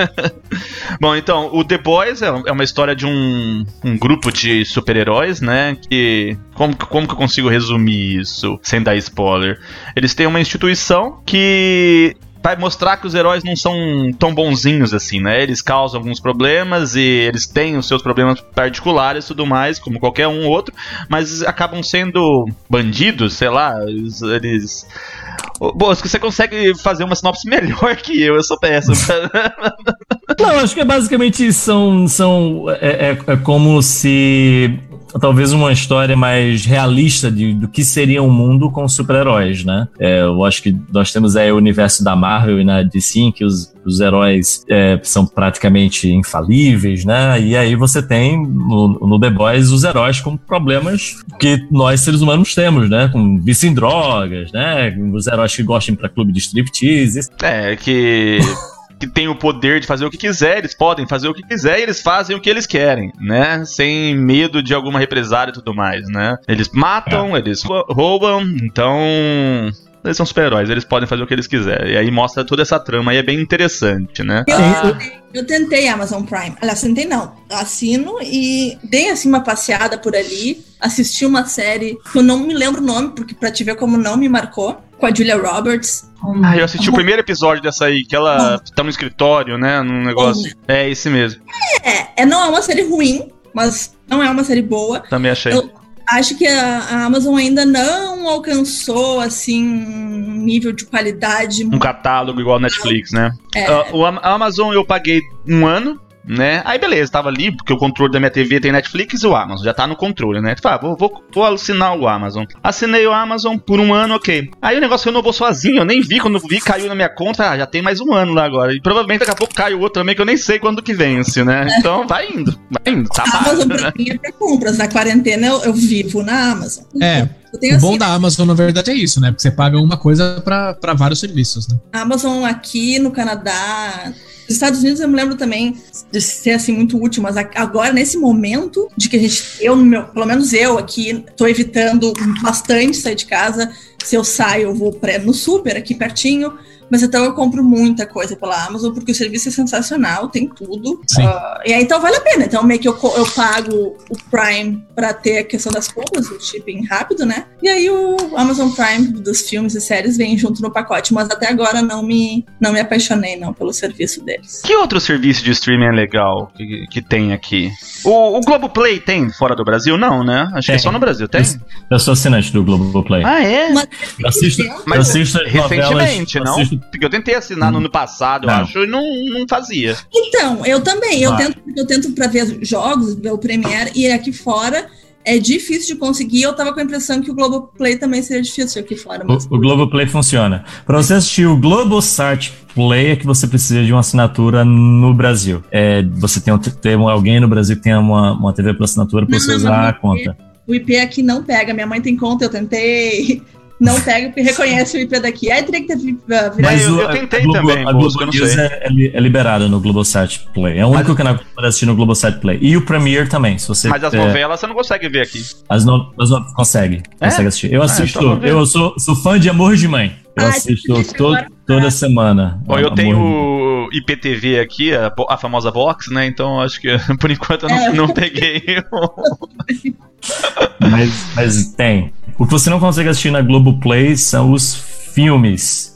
Bom, então, o The Boys é, é uma história de um, um grupo de super-heróis, né? Que. Como, como que eu consigo resumir isso sem dar spoiler? Eles têm uma instituição que vai mostrar que os heróis não são tão bonzinhos assim, né? Eles causam alguns problemas e eles têm os seus problemas particulares e tudo mais, como qualquer um outro, mas acabam sendo bandidos, sei lá, eles. eles... Bom, você consegue fazer uma sinopse melhor que eu, eu sou péssimo. Não, acho que é basicamente são. são é, é, é como se talvez uma história mais realista de, do que seria um mundo com super-heróis, né? É, eu acho que nós temos aí o universo da Marvel e na DC em que os, os heróis é, são praticamente infalíveis, né? E aí você tem no, no, The Boys os heróis com problemas que nós seres humanos temos, né? Com vício em drogas, né? Os heróis que gostam para clube de striptease. É, que que tem o poder de fazer o que quiser, eles podem fazer o que quiser e eles fazem o que eles querem, né? Sem medo de alguma represária e tudo mais, né? Eles matam, é. eles roubam, então eles são super-heróis, eles podem fazer o que eles quiserem. E aí mostra toda essa trama e é bem interessante, né? Eu, ah. eu tentei Amazon Prime. Aliás, tentei não. Assino e dei assim uma passeada por ali. Assisti uma série que eu não me lembro o nome, porque pra te ver como não me marcou, com a Julia Roberts. Ah, eu assisti o primeiro episódio dessa aí, que ela tá no escritório, né? Num negócio. É esse mesmo. É, é, não é uma série ruim, mas não é uma série boa. Também achei. Eu, acho que a, a, Amazon ainda não alcançou assim um nível de qualidade. Um catálogo igual a Netflix, né? É. Uh, o a Amazon eu paguei um ano né? Aí beleza, tava ali, porque o controle da minha TV tem Netflix e o Amazon, já tá no controle, né? Tipo, ah, vou, vou, vou assinar o Amazon. Assinei o Amazon por um ano, ok. Aí o negócio renovou sozinho, eu nem vi, quando vi, caiu na minha conta, ah, já tem mais um ano lá agora. E provavelmente daqui a pouco cai o outro também, que eu nem sei quando que vence, né? Então vai indo, vai indo, tá A Amazon pra mim é pra compras, na quarentena eu, eu vivo na Amazon. É, o bom assim, da Amazon, na verdade, é isso, né? Porque você paga uma coisa para vários serviços, né? A Amazon aqui no Canadá Os Estados Unidos eu me lembro também de ser assim muito útil, mas agora nesse momento de que a gente, eu, meu, pelo menos eu aqui, tô evitando bastante sair de casa. Se eu saio, eu vou pra, no super aqui pertinho mas então eu compro muita coisa pela Amazon porque o serviço é sensacional, tem tudo. Uh, e aí então vale a pena. Então meio que eu, eu pago o Prime para ter a questão das compras, o shipping rápido, né? E aí o Amazon Prime dos filmes e séries vem junto no pacote, mas até agora não me, não me apaixonei não pelo serviço deles. Que outro serviço de streaming é legal que, que tem aqui? O, o Globoplay tem fora do Brasil? Não, né? Acho tem. que é só no Brasil, tem? Eu sou assinante do Globoplay. Ah, é? Mas, eu assisto, mas assisto recentemente, novelas, não? Assisto porque eu tentei assinar no ano passado, não. eu acho, e não, não fazia. Então, eu também. Eu tento, eu tento para ver jogos, ver o Premiere, e aqui fora é difícil de conseguir. Eu tava com a impressão que o Globoplay também seria difícil aqui fora. Mas... O, o Globoplay funciona. Para você assistir o Globosat Play é que você precisa de uma assinatura no Brasil. É, você tem, tem alguém no Brasil que tem uma, uma TV por assinatura para você usar a conta. O IP aqui não pega. Minha mãe tem conta, eu tentei não pega porque reconhece o IP daqui. Aí teria que ter virado. Mas eu, eu tentei a Globo, também. A Globo News é, é, liberada no Globosat Play. É o único Mas... canal que pode assistir no Globosat Play. E o Premiere também. Se você, Mas as novelas você não consegue ver aqui. As novelas no... consegue. É? Consegue assistir. Eu ah, assisto. Ah, eu sou, sou fã de Amor de Mãe. Eu ah, assisto to, toda semana. Bom, eu tenho IPTV aqui, a, a, famosa Vox, né? Então acho que por enquanto eu não, é. não peguei. mas, mas tem. O que você não consegue assistir na Globoplay são os filmes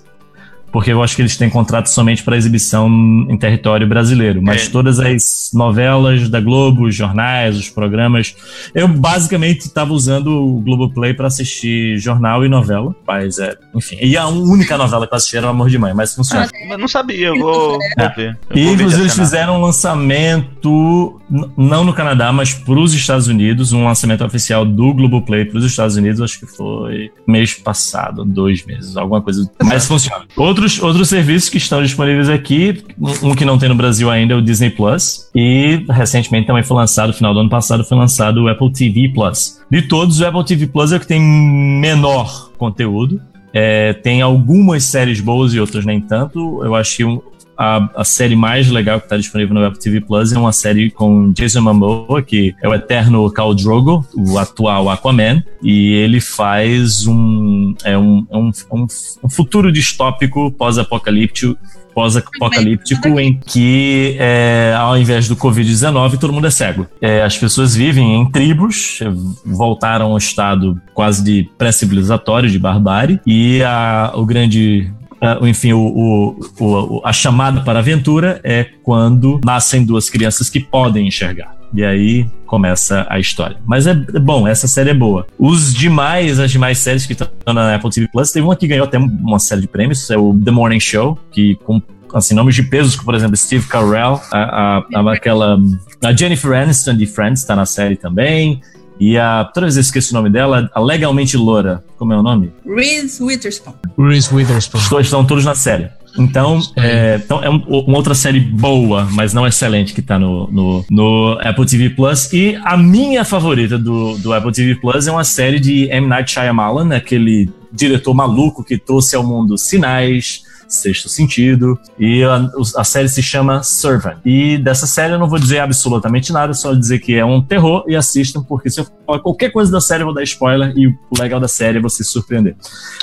porque eu acho que eles têm contrato somente para exibição em território brasileiro. Mas é. todas as novelas da Globo, os jornais, os programas. Eu basicamente estava usando o Globoplay para assistir jornal e novela. Mas é, enfim. E a única novela que eu assisti era o Amor de Mãe, mas funciona. Ah, eu não sabia, eu vou, é. vou ver. Eu e vou inclusive eles fizeram um lançamento, não no Canadá, mas para os Estados Unidos, um lançamento oficial do Globoplay para os Estados Unidos, acho que foi mês passado, dois meses, alguma coisa. Mas funciona. Outro outros, outros serviços que estão disponíveis aqui, um que não tem no Brasil ainda é o Disney Plus, e recentemente também foi lançado, no final do ano passado, foi lançado o Apple TV Plus. De todos, o Apple TV Plus é o que tem menor conteúdo. É, tem algumas séries boas e outras nem tanto. Eu achei um, a, a série mais legal que está disponível no Apple TV Plus é uma série com Jason Momoa, que é o eterno Khal Drogo, o atual Aquaman, e ele faz um, é um, é um, um, um futuro distópico pós-apocalíptico pós-apocalíptico em que, é, ao invés do Covid-19, todo mundo é cego. É, as pessoas vivem em tribos, voltaram ao estado quase de pré-civilizatório, de barbárie, e a, o grande Uh, enfim, o, o, o, a chamada para a aventura é quando nascem duas crianças que podem enxergar. E aí começa a história. Mas é bom, essa série é boa. Os demais, as demais séries que estão na Apple TV Plus, teve uma que ganhou até uma série de prêmios, é o The Morning Show, que com assim, nomes de pesos, por exemplo, Steve Carell, a, a, a aquela a Jennifer Aniston de Friends está na série também. E a. Toda vez eu esqueço o nome dela, a Legalmente Loura. Como é o nome? Reese Witherspoon. Reese Witherspoon. Os dois estão todos na série. Então, é, então é um, uma outra série boa, mas não excelente que tá no, no, no, Apple TV Plus. E a minha favorita do, do Apple TV Plus é uma série de M. Night Shyamalan, aquele diretor maluco que trouxe ao mundo Sinais, Sexto Sentido, e a, a, série se chama Servant. E dessa série eu não vou dizer absolutamente nada, só dizer que é um terror e assistam, porque se eu falar qualquer coisa da série eu vou dar spoiler e o legal da série é você se surpreender.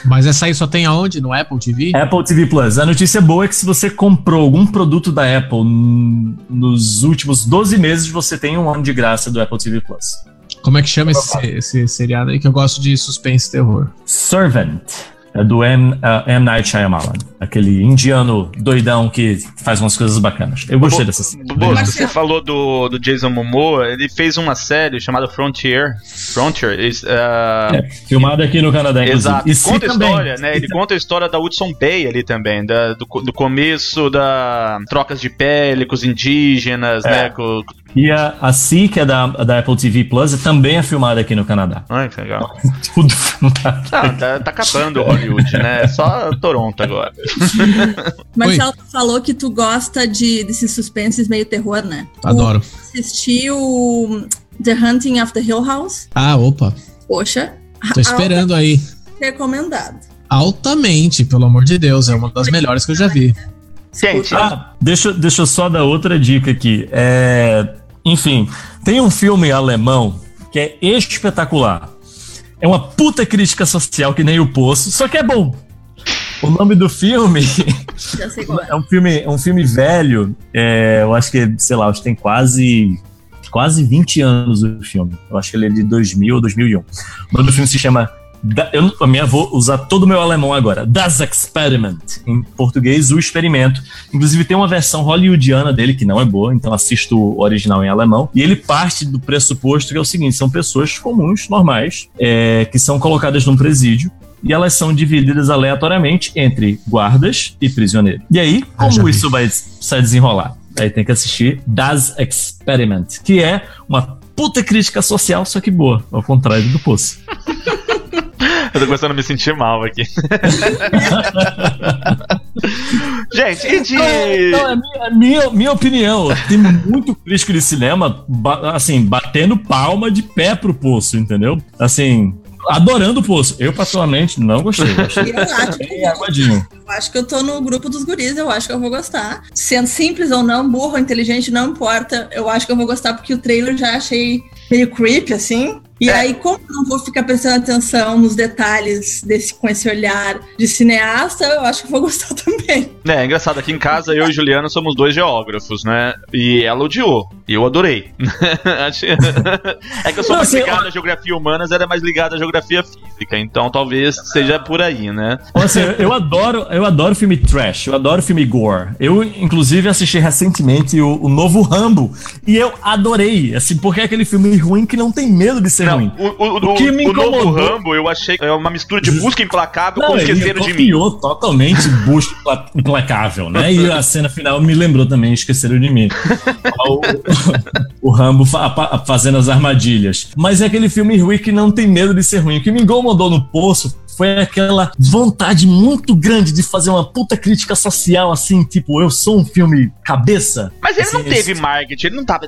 Mas essa aí só tem aonde? No Apple TV? Apple TV Plus. A notícia boa é que se você comprou algum produto da Apple nos últimos 12 meses, você tem um ano de graça do Apple TV Plus. Como é que chama esse, esse seriado aí que eu gosto de suspense e terror? Servant é do M, uh, M. Night Shyamalan, aquele indiano doidão que faz umas coisas bacanas. Eu gostei dessa série. você falou do, do Jason Momoa, ele fez uma série chamada Frontier. Frontier. Uh... É, filmada aqui no Canadá, Exato. E conta a história, né? Ele conta a história da Hudson Bay ali também, da, do, do começo da trocas de pele com os indígenas, é. né? Com, e a, a C, que é da, da Apple TV Plus, também é filmada aqui no Canadá. Ai, que legal. Tudo filmado. Ah, tá, tá acabando Hollywood, né? É só Toronto agora. Marcelo, tu falou que tu gosta de, desses suspenses meio terror, né? Adoro. Tu assistiu The Hunting of the Hill House? Ah, opa. Poxa. Tô esperando aí. Recomendado. Altamente, pelo amor de Deus. É uma das melhores que eu já vi. Gente, ah, deixa, deixa eu só dar outra dica aqui. É, enfim, tem um filme alemão que é espetacular. É uma puta crítica social que nem o Poço, só que é bom. O nome do filme é. é um filme, é um filme velho. É, eu acho que, sei lá, acho que tem quase quase 20 anos o filme. Eu acho que ele é de 2000 ou 2001. O nome do filme se chama eu, a minha vou usar todo o meu alemão agora. Das Experiment. Em português, o experimento. Inclusive, tem uma versão hollywoodiana dele que não é boa, então assisto o original em alemão. E ele parte do pressuposto que é o seguinte: são pessoas comuns, normais, é, que são colocadas num presídio e elas são divididas aleatoriamente entre guardas e prisioneiros. E aí, como isso vai se desenrolar? Aí tem que assistir Das Experiment, que é uma puta crítica social, só que boa, ao contrário do Poço. Eu tô começando a me sentir mal aqui. Gente, e de. Não, é minha, minha, minha opinião. Tem muito crítico de cinema, assim, batendo palma de pé pro poço, entendeu? Assim, adorando o poço. Eu, particularmente, não gostei. Eu achei eu acho que, aguadinho. Eu acho que eu tô no grupo dos guris, eu acho que eu vou gostar. Sendo simples ou não, burro ou inteligente, não importa. Eu acho que eu vou gostar porque o trailer já achei meio creepy, assim. E é. aí, como eu não vou ficar prestando atenção nos detalhes desse, com esse olhar de cineasta, eu acho que vou gostar também. É, é engraçado, aqui em casa eu e Juliana somos dois geógrafos, né? E ela odiou. E eu adorei. é que eu sou mais assim, ligado à geografia humanas, ela é mais ligada à geografia física, então talvez seja por aí, né? Assim, eu adoro, eu adoro filme trash, eu adoro filme gore. Eu, inclusive, assisti recentemente o, o novo Rambo e eu adorei, assim, porque é aquele filme ruim que não tem medo de ser ser não, ruim. O, o, o, que me o novo Rambo, eu achei é uma mistura de busca implacável não, com esqueceram de mim. totalmente busca implacável, né? E a cena final me lembrou também esqueceram de mim. o, o, Rambo fa fazendo as armadilhas. Mas é aquele filme ruim que não tem medo de ser ruim. O que me incomodou no poço foi aquela vontade muito grande de fazer uma puta crítica social, assim, tipo, eu sou um filme cabeça. Mas ele assim, não teve esse... marketing, ele não tava.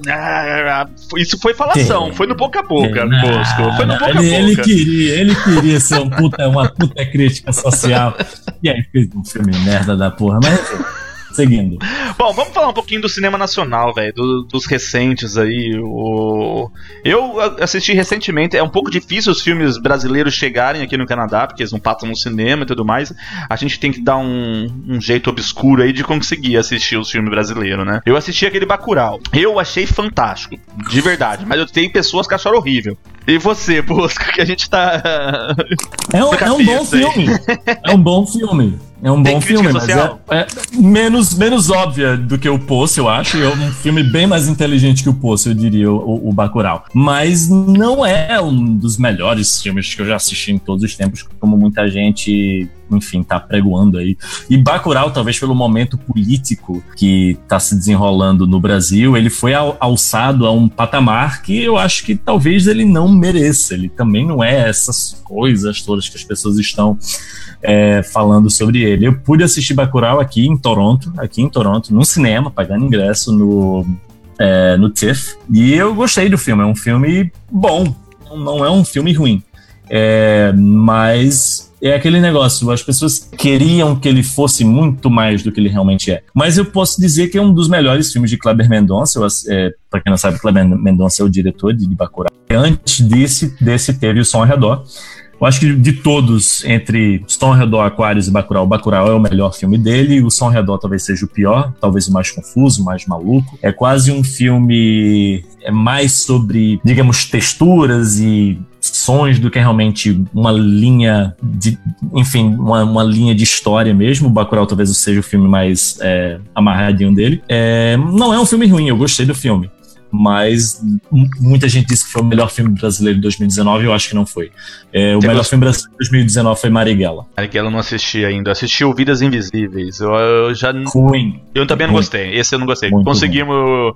Isso foi falação, foi no boca a boca, no Bosco. Foi no boca a boca. Ele queria, ele queria ser um puta, uma puta crítica social. E aí fez um filme merda da porra, mas. Seguindo. Bom, vamos falar um pouquinho do cinema nacional, velho, do, dos recentes aí. O... Eu assisti recentemente, é um pouco difícil os filmes brasileiros chegarem aqui no Canadá, porque eles não passam no cinema e tudo mais. A gente tem que dar um, um jeito obscuro aí de conseguir assistir os filmes brasileiros, né? Eu assisti aquele Bacurau. Eu achei fantástico, de verdade, mas eu tenho pessoas que acharam horrível. E você, Bosco, que a gente tá. É um, é um bom filme. É um bom filme. É um Tem bom filme, mas é, é, menos, menos óbvia do que o Poço, eu acho. É um filme bem mais inteligente que o Poço, eu diria, o, o Bacurau. Mas não é um dos melhores filmes que eu já assisti em todos os tempos, como muita gente enfim, tá pregoando aí. E Bacurau, talvez pelo momento político que tá se desenrolando no Brasil, ele foi alçado a um patamar que eu acho que talvez ele não mereça. Ele também não é essas coisas todas que as pessoas estão é, falando sobre ele. Eu pude assistir Bacurau aqui em Toronto, aqui em Toronto, no cinema, pagando ingresso no, é, no TIFF, e eu gostei do filme. É um filme bom, não é um filme ruim. É, mas é aquele negócio, as pessoas queriam que ele fosse muito mais do que ele realmente é. Mas eu posso dizer que é um dos melhores filmes de Kleber Mendonça. É, para quem não sabe, Kleber Mendonça é o diretor de, Bacurau. Antes desse, desse teve o Som ao Redor. Eu acho que de todos, entre Som Redor, Aquários e Bacurau, Bacurau é o melhor filme dele, o Som Redor talvez seja o pior, talvez o mais confuso, o mais maluco. É quase um filme é mais sobre, digamos, texturas e sons do que realmente uma linha de, enfim, uma, uma linha de história mesmo. O Bacurau talvez seja o filme mais é, amarradinho dele. É, não é um filme ruim, eu gostei do filme mas muita gente disse que foi o melhor filme brasileiro de 2019 eu acho que não foi. É, o melhor filme brasileiro de 2019 foi Marighella. Marighella eu não assisti ainda, assisti o Vidas Invisíveis. Eu, eu já. Ruim. Eu também não ruim. gostei, esse eu não gostei. Muito Conseguimos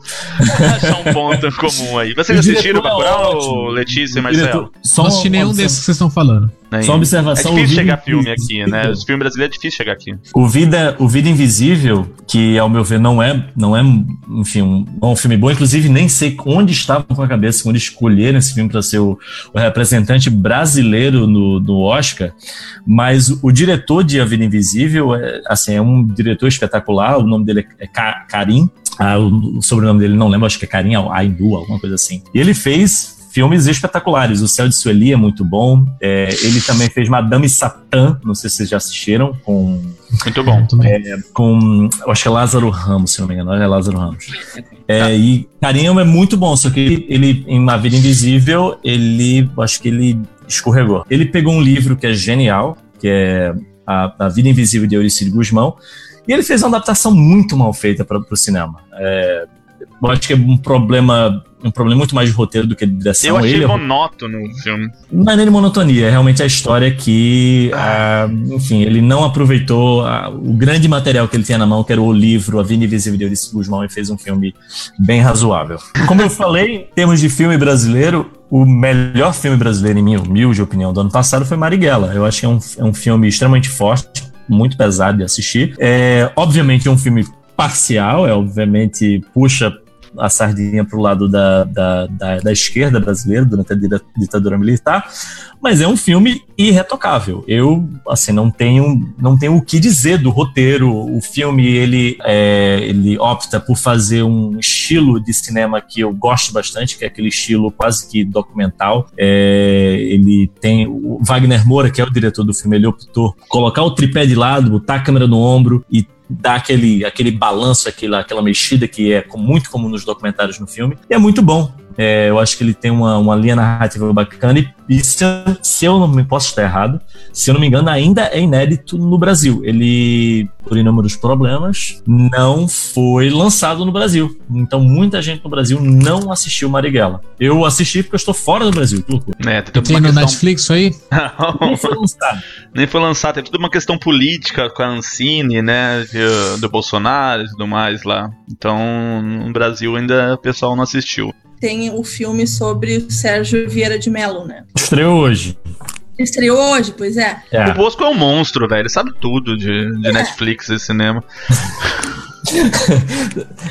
achar um ponto comum aí. Vocês assistiram o Bacurau, Letícia e Marcelo? Só não assisti nenhum desses que vocês estão falando. Né? Só observação. É difícil chegar filme aqui, né? Os filmes brasileiros é difícil chegar aqui. O Vida, o Vida Invisível, que ao meu ver não é, não é, enfim, um, um filme bom. Inclusive nem sei onde estava com a cabeça quando escolheram esse filme para ser o, o, representante brasileiro no, no Oscar. Mas o diretor de A Vida Invisível, é, assim, é um diretor espetacular. O nome dele é Karim. Ah, o, o sobrenome dele não lembro, acho que é Karim Aindu, alguma coisa assim. E ele fez filmes espetaculares. O Céu de Sueli é muito bom. É, ele também fez Madame Satã, não sei se vocês já assistiram, com. Muito bom. É, com. Acho que é Lázaro Ramos, se não me engano. É Lázaro Ramos. É, tá. E Carinho é muito bom, só que ele, ele, em Uma Vida Invisível, ele. Acho que ele escorregou. Ele pegou um livro que é genial, que é A, a Vida Invisível de Euricídio Guzmão, e ele fez uma adaptação muito mal feita para o cinema. É, eu acho que é um problema um problema muito mais de roteiro do que de direção. Eu achei ele, é monótono o filme. Não é nem monotonia, é realmente a história que, ah. enfim, ele não aproveitou o grande material que ele tinha na mão, que era o livro A Vida Invisível de Eurício Guzmão, e fez um filme bem razoável. Como eu falei, em termos de filme brasileiro, o melhor filme brasileiro, em minha humilde opinião, do ano passado foi Marighella. Eu acho que é um, é um filme extremamente forte, muito pesado de assistir. É, obviamente é um filme parcial, é obviamente puxa a sardinha para o lado da, da, da, da, esquerda brasileira durante a ditadura militar, mas é um filme irretocável. Eu, assim, não tenho, não tenho o que dizer do roteiro. O filme, ele, é, ele opta por fazer um estilo de cinema que eu gosto bastante, que é aquele estilo quase que documental. É, ele tem o Wagner Moura, que é o diretor do filme, ele optou colocar o tripé de lado, botar a câmera no ombro e dá aquele, aquele balanço, aquela, aquela mexida que é muito comum nos documentários no filme. E é muito bom. É, eu acho que ele tem uma, uma linha narrativa bacana e, e se, se, eu não me posso estar errado, se eu não me engano, ainda é inédito no Brasil. Ele, por inúmeros problemas, não foi lançado no Brasil. Então muita gente no Brasil não assistiu Marighella. Eu assisti porque eu estou fora do Brasil. Que loucura. É, tem, tem no questão... Netflix aí? Nem foi lançado. Nem foi lançado. Tem tudo uma questão política com a Ancine, né? Do Bolsonaro e tudo mais lá. Então, no Brasil ainda o pessoal não assistiu tem o filme sobre o Sérgio Vieira de Mello, né? Estreou hoje. Estreou hoje, pois é. é. O Bosco é um monstro, velho. Ele sabe tudo de, de é. Netflix e cinema.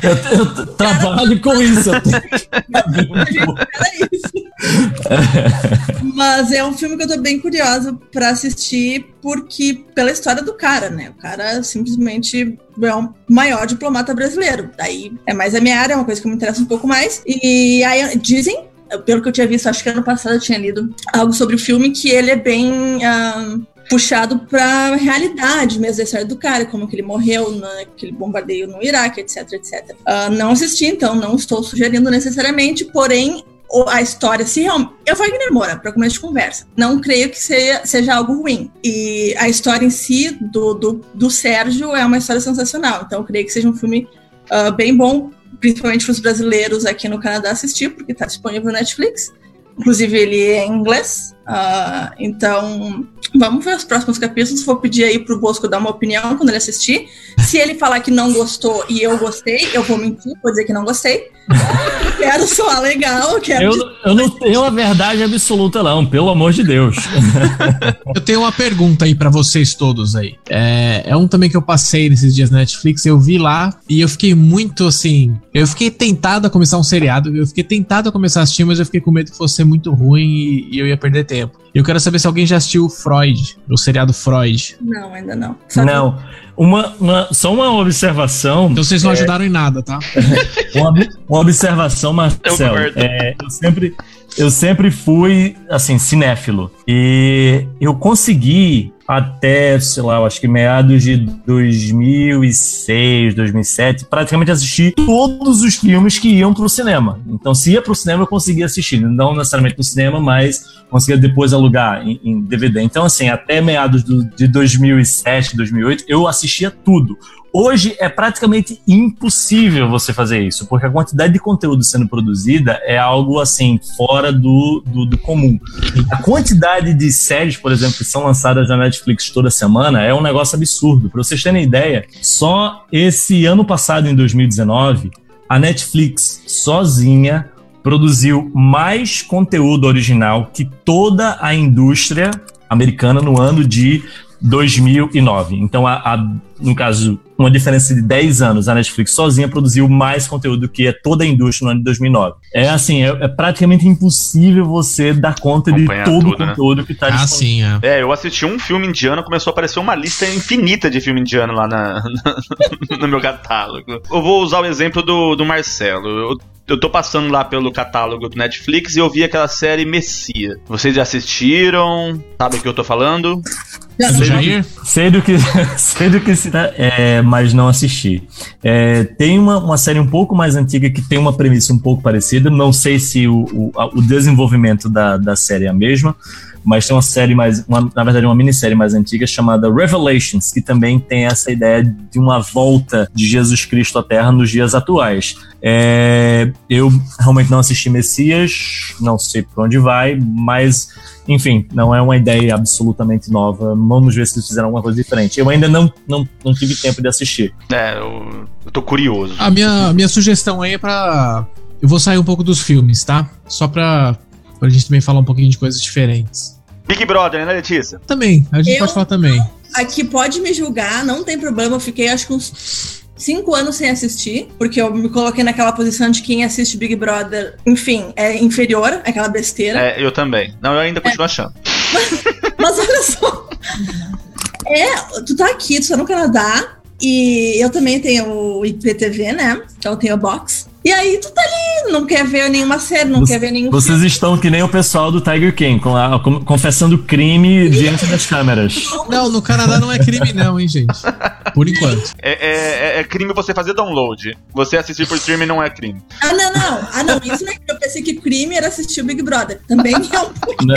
eu, eu, trabalho com isso. Mas é um filme que eu tô bem curiosa para assistir, porque pela história do cara, né? O cara simplesmente é o maior diplomata brasileiro. Daí é mais a minha área, é uma coisa que me interessa um pouco mais. E aí dizem pelo que eu tinha visto, acho que ano passado eu tinha lido algo sobre o filme, que ele é bem uh, puxado para realidade mesmo da história do cara, como que ele morreu naquele bombardeio no Iraque, etc, etc. Uh, não assisti, então não estou sugerindo necessariamente, porém a história, se realmente. Eu Wagner Moura, para começo de conversa. Não creio que seja, seja algo ruim. E a história em si do, do, do Sérgio é uma história sensacional. Então, eu creio que seja um filme uh, bem bom, principalmente para os brasileiros aqui no Canadá assistir, porque está disponível no Netflix. Inclusive, ele é em inglês. Uh, então, vamos ver os próximos capítulos. Vou pedir aí pro Bosco dar uma opinião quando ele assistir. Se ele falar que não gostou e eu gostei, eu vou mentir, vou dizer que não gostei. quero soar legal. Quero eu, eu não tenho a verdade absoluta, não, pelo amor de Deus. eu tenho uma pergunta aí para vocês todos aí. É, é um também que eu passei nesses dias na Netflix, eu vi lá e eu fiquei muito assim. Eu fiquei tentado a começar um seriado, eu fiquei tentado a começar a assistir, mas eu fiquei com medo que fosse muito ruim e, e eu ia perder tempo. E eu quero saber se alguém já assistiu Freud, o seriado Freud. Não, ainda não. Só não. Uma, uma, só uma observação. Então vocês não é... ajudaram em nada, tá? uma, uma observação, Marcelo. Eu, é, eu sempre eu sempre fui, assim, cinéfilo. E eu consegui até, sei lá, eu acho que meados de 2006, 2007, praticamente assistir todos os filmes que iam pro cinema. Então, se ia pro cinema, eu conseguia assistir. Não necessariamente no cinema, mas conseguia depois alugar em, em DVD. Então, assim, até meados do, de 2007, 2008, eu assistia tudo. Hoje é praticamente impossível você fazer isso, porque a quantidade de conteúdo sendo produzida é algo assim, fora do, do, do, comum. A quantidade de séries, por exemplo, que são lançadas na Netflix toda semana é um negócio absurdo. Para vocês terem ideia, só esse ano passado, em 2019, a Netflix sozinha produziu mais conteúdo original que toda a indústria americana no ano de 2009. Então, a, a, no caso, uma diferença de 10 anos, a Netflix sozinha produziu mais conteúdo que é toda a indústria no ano de 2009. É assim, é, é praticamente impossível você dar conta Acompanhar de todo tudo, o né? conteúdo né? que está ah, sim, é. é, eu assisti um filme indiano, começou a aparecer uma lista infinita de filme indiano lá na, no meu catálogo. Eu vou usar o exemplo do, do Marcelo. Eu eu tô passando lá pelo catálogo do Netflix e eu vi aquela série Messia. Vocês já assistiram? Sabe o que eu tô falando? Sei, sei do que sei do que se é, mas não assisti. É, tem uma, uma série um pouco mais antiga que tem uma premissa um pouco parecida. Não sei se o, o, o desenvolvimento da, da série é a mesma, mas tem uma série mais, uma, na verdade, uma minissérie mais antiga chamada Revelations, que também tem essa ideia de uma volta de Jesus Cristo à Terra nos dias atuais. É, eu realmente não assisti Messias, não sei por onde vai, mas enfim, não é uma ideia absolutamente nova. Vamos ver se eles fizeram alguma coisa diferente. Eu ainda não, não, não tive tempo de assistir. É, eu, eu tô curioso. A minha, minha sugestão aí é pra. Eu vou sair um pouco dos filmes, tá? Só pra, pra gente também falar um pouquinho de coisas diferentes. Big Brother, né, Letícia? Também, a gente eu, pode falar também. Aqui pode me julgar, não tem problema. Eu fiquei, acho que uns cinco anos sem assistir, porque eu me coloquei naquela posição de quem assiste Big Brother, enfim, é inferior àquela besteira. É, eu também. Não, eu ainda continuo é. achando. Mas, mas olha só. É, tu tá aqui, tu tá no Canadá, e eu também tenho o IPTV, né? Então eu tenho a box. E aí tu tá ali, não quer ver nenhuma série, não Você, quer ver nenhum Vocês filme. estão que nem o pessoal do Tiger King, com a, com, confessando crime diante das câmeras. Não, no Canadá não é crime não, hein, gente. Por enquanto. É, é, é, é crime você fazer download. Você assistir por streaming não é crime. Ah, não, não. Ah, não, isso não é crime. Eu pensei que crime era assistir o Big Brother. Também não.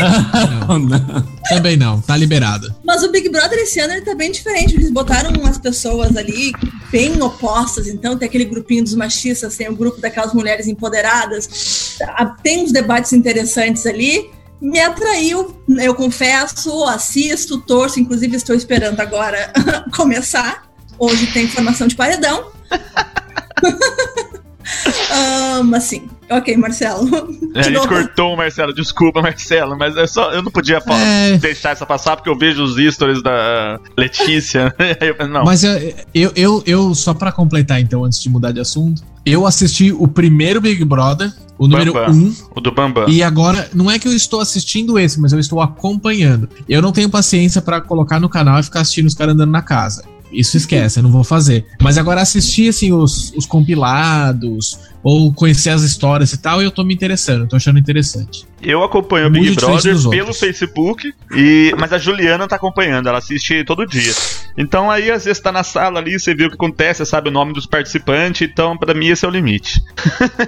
Não, não. Também não, tá liberado. Mas o Big Brother esse ano ele tá bem diferente. Eles botaram umas pessoas ali bem opostas. Então tem aquele grupinho dos machistas, tem o grupo grupo daquelas mulheres empoderadas. Tem uns debates interessantes ali. Me atraiu, eu confesso, assisto, torço, inclusive estou esperando agora começar. Hoje tem formação de paredão. um, assim, ok, Marcelo. É, a gente cortou o Marcelo, desculpa, Marcelo, mas é só, eu não podia é... deixar essa passar porque eu vejo os stories da Letícia. não. Mas eu, eu, eu, eu só para completar então, antes de mudar de assunto, eu assisti o primeiro Big Brother, o número 1. Um, o do Bambam. E agora, não é que eu estou assistindo esse, mas eu estou acompanhando. Eu não tenho paciência para colocar no canal e ficar assistindo os caras andando na casa. Isso esquece, eu não vou fazer. Mas agora assistir, assim, os, os compilados, ou conhecer as histórias e tal, eu tô me interessando, tô achando interessante. Eu acompanho o Big Brother pelo Facebook, e mas a Juliana tá acompanhando, ela assiste todo dia. Então aí às vezes tá na sala ali, você vê o que acontece, sabe o nome dos participantes, então para mim esse é o limite.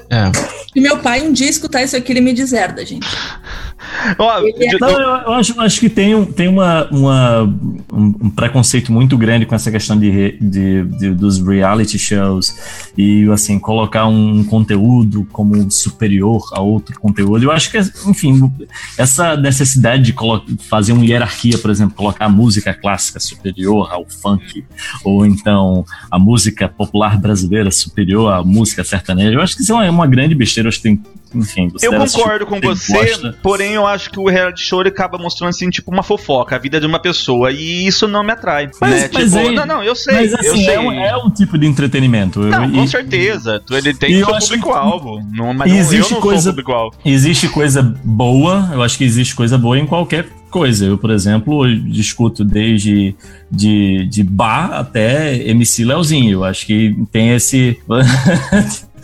É. E meu pai um dia escutar isso aqui, ele me deserda, gente. é... Não, eu, eu acho, acho, que tem, tem uma, uma um, um, preconceito muito grande com essa questão de, de, de, dos reality shows e assim, colocar um conteúdo como superior a outro conteúdo. Eu acho que, enfim, essa necessidade de fazer uma hierarquia, por exemplo, colocar a música clássica superior ao funk, ou então a música popular brasileira superior à música sertaneja, eu acho que isso é uma, uma grande besteira. Eu acho que tem enfim, eu concordo com você, gosta. porém eu acho que o reality show ele acaba mostrando assim, tipo, uma fofoca, a vida de uma pessoa, e isso não me atrai. Mas, né? mas tipo, é, não, não, eu sei. Mas assim, eu sei. É, um, é um tipo de entretenimento. Não, com certeza. Ele tem seu público-alvo. Mas existe não, eu não coisa, público-alvo. Existe coisa boa, eu acho que existe coisa boa em qualquer coisa. Eu, por exemplo, discuto desde de, de bar até MC Leozinho. Eu acho que tem esse.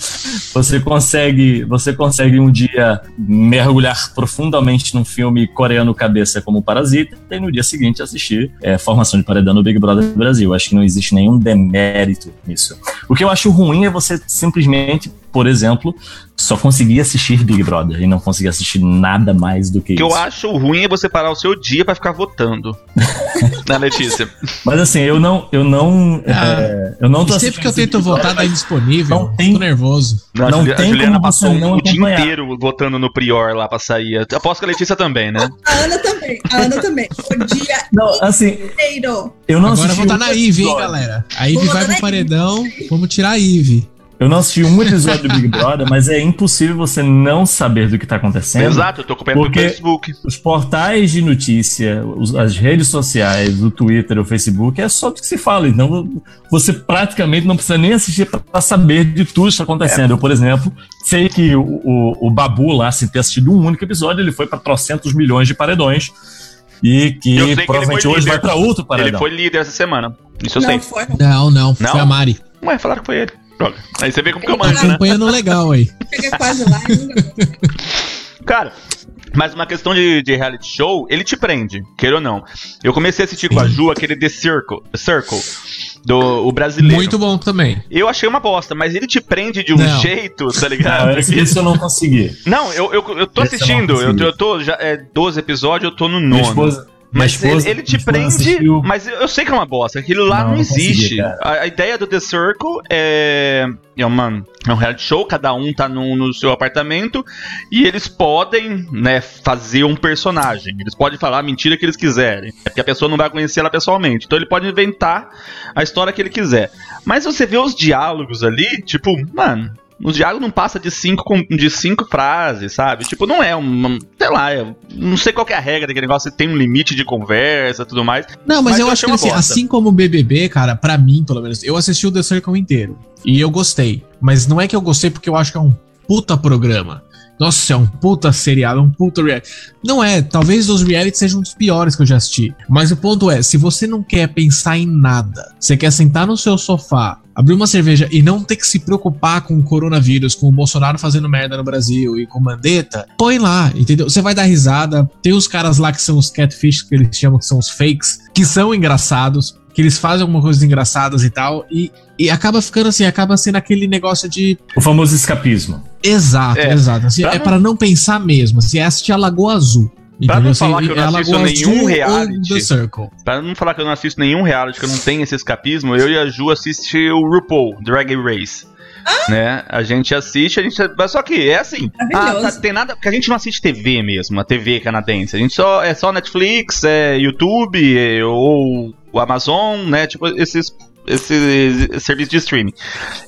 você consegue, você consegue um dia mergulhar profundamente num filme coreano cabeça como Parasita e no dia seguinte assistir é, Formação de Paredão no Big Brother Brasil. Acho que não existe nenhum demérito nisso. O que eu acho ruim é você simplesmente por exemplo, só conseguia assistir Big Brother e não conseguia assistir nada mais do que, que isso. O que eu acho ruim é você parar o seu dia para ficar votando. né, Letícia? Mas assim, eu não, eu não, ah, é, eu não tô sempre que eu tento votar tá indisponível. Não tem, tô nervoso. Não, não a tem Juliana como passou não o dia inteiro votando no Prior lá para sair. Aposto que a Letícia também, né? A Ana também, a Ana também. O dia não, assim, inteiro. Eu não Agora votar na Ivy, hein, galera. A Ivy vai pro paredão, vamos tirar a Ivy. Eu não assisti um episódio do Big Brother, mas é impossível você não saber do que tá acontecendo. Exato, eu tô acompanhando Porque- no Facebook. Os portais de notícia, os- as redes sociais, o Twitter, o Facebook, é só do que se fala. Então você praticamente não precisa nem assistir para saber de tudo que está acontecendo. Eu, por exemplo, sei que o, o, o Babu lá, sem ter assistido um único episódio, ele foi para trocentos milhões de paredões. E que que ele provavelmente foi hoje líder. vai para outro Ele paredão. foi líder essa semana. Isso eu Não sei. foi. Não, não, Não? Foi a Mari. Ué, falaram que foi ele. Droga. Aí você vê como que eu Ele manjo, né? Acompanhando legal aí. Chega quase lá Cara, mas uma questão de, de reality show, ele te prende, queira ou não. Eu comecei a assistir com a Ju aquele The Circle, Circle do o brasileiro. Muito bom também. Eu achei uma bosta, mas ele te prende de um Não. jeito, tá ligado? Não, esse, esse eu não consegui. Não, eu, eu, eu tô Esse assistindo, eu, eu tô já é 12 episódios, eu tô no Minha nono. esposa, minha Mas ele, ele te prende, assistiu- mas eu sei que é uma bosta. Aquilo lá não, Não, existe. a, a ideia do The Circle é, é, uma, é um reality show, cada um tá no, no seu apartamento e eles podem né, fazer um personagem. Eles podem falar a mentira que eles quiserem. É porque a pessoa não vai conhecer ela pessoalmente. Então ele pode inventar a história que ele quiser. Mas você vê os diálogos ali, tipo, mano. O diálogo não passa de cinco, de cinco frases, sabe? Tipo, não é um. Sei lá, eu não sei qual é a regra daquele negócio, tem um limite de conversa e tudo mais. Não, mas, Mas eu eu acho que assim, assim como o BBB, cara, pra mim, pelo menos, eu assisti o The Circle inteiro. E eu gostei. Mas não é que eu gostei porque eu acho que é um puta programa. Nossa, é um puta seriado, é um puta reality. Não é, talvez os reality sejam um dos piores que eu já assisti. Mas o ponto é, se você não quer pensar em nada, você quer sentar no seu sofá, abrir uma cerveja e não ter que se preocupar com o coronavírus, com o Bolsonaro fazendo merda no Brasil e com Mandetta, põe lá, entendeu? Você vai dar risada. Tem os caras lá que são os catfish, que eles chamam que são os fakes, que são engraçados, que eles fazem algumas coisas engraçadas e tal, e, e acaba ficando assim, acaba sendo aquele negócio de. O famoso escapismo. Exato, É, exato. Assim, pra é não- para não pensar mesmo. Assim, é assistir a Lagoa Azul. Pra não falar Assim, que eu não assisto nenhum reality. Pra não falar que eu não assisto nenhum reality, que eu não tenho esse escapismo, eu e a Ju assistimos o RuPaul, Drag Race. Né? A gente assiste, a gente. Só que é assim. Ah, Maravilhoso. tá- tem nada. Porque a gente não assiste TV mesmo, a TV canadense. A gente só. É só Netflix, é YouTube, é, ou o Amazon, né? Tipo, esses. Esse, esse serviço de streaming.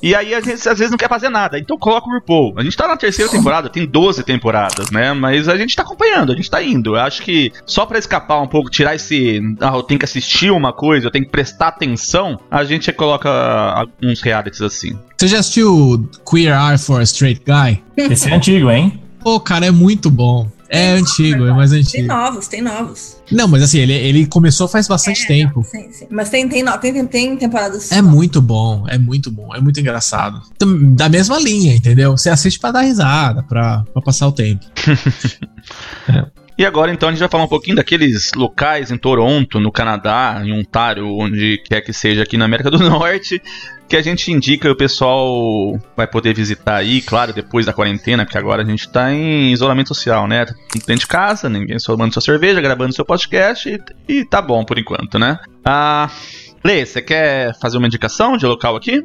E aí a gente às vezes não quer fazer nada. Então coloca o RuPaul. A gente tá na terceira temporada, tem 12 temporadas, né? Mas a gente tá acompanhando, a gente tá indo. Eu acho que só pra escapar um pouco, tirar esse. Ah, eu tenho que assistir uma coisa, eu tenho que prestar atenção, a gente coloca alguns realities assim. Você já assistiu Queer Eye for a Straight Guy? Esse é antigo, hein? Pô, cara, é muito bom. É antigo, é mais Tem antigo. novos, tem novos. Não, mas assim, ele, ele começou faz bastante tempo. Sim, sim. Mas tem, tem, no- tem, tem, tem temporadas. É muito bom, é muito bom, é muito engraçado. Da mesma linha, entendeu? Você assiste pra dar risada, pra, pra passar o tempo. E agora então a gente vai falar um pouquinho daqueles locais em Toronto, no Canadá, em Ontário, onde quer que seja aqui na América do Norte, que a gente indica e o pessoal vai poder visitar aí, claro, depois da quarentena, porque agora a gente tá em isolamento social, né? Tá dentro de casa, ninguém tomando sua cerveja, gravando seu podcast e, e tá bom por enquanto, né? Ah, Lê, você quer fazer uma indicação de local aqui?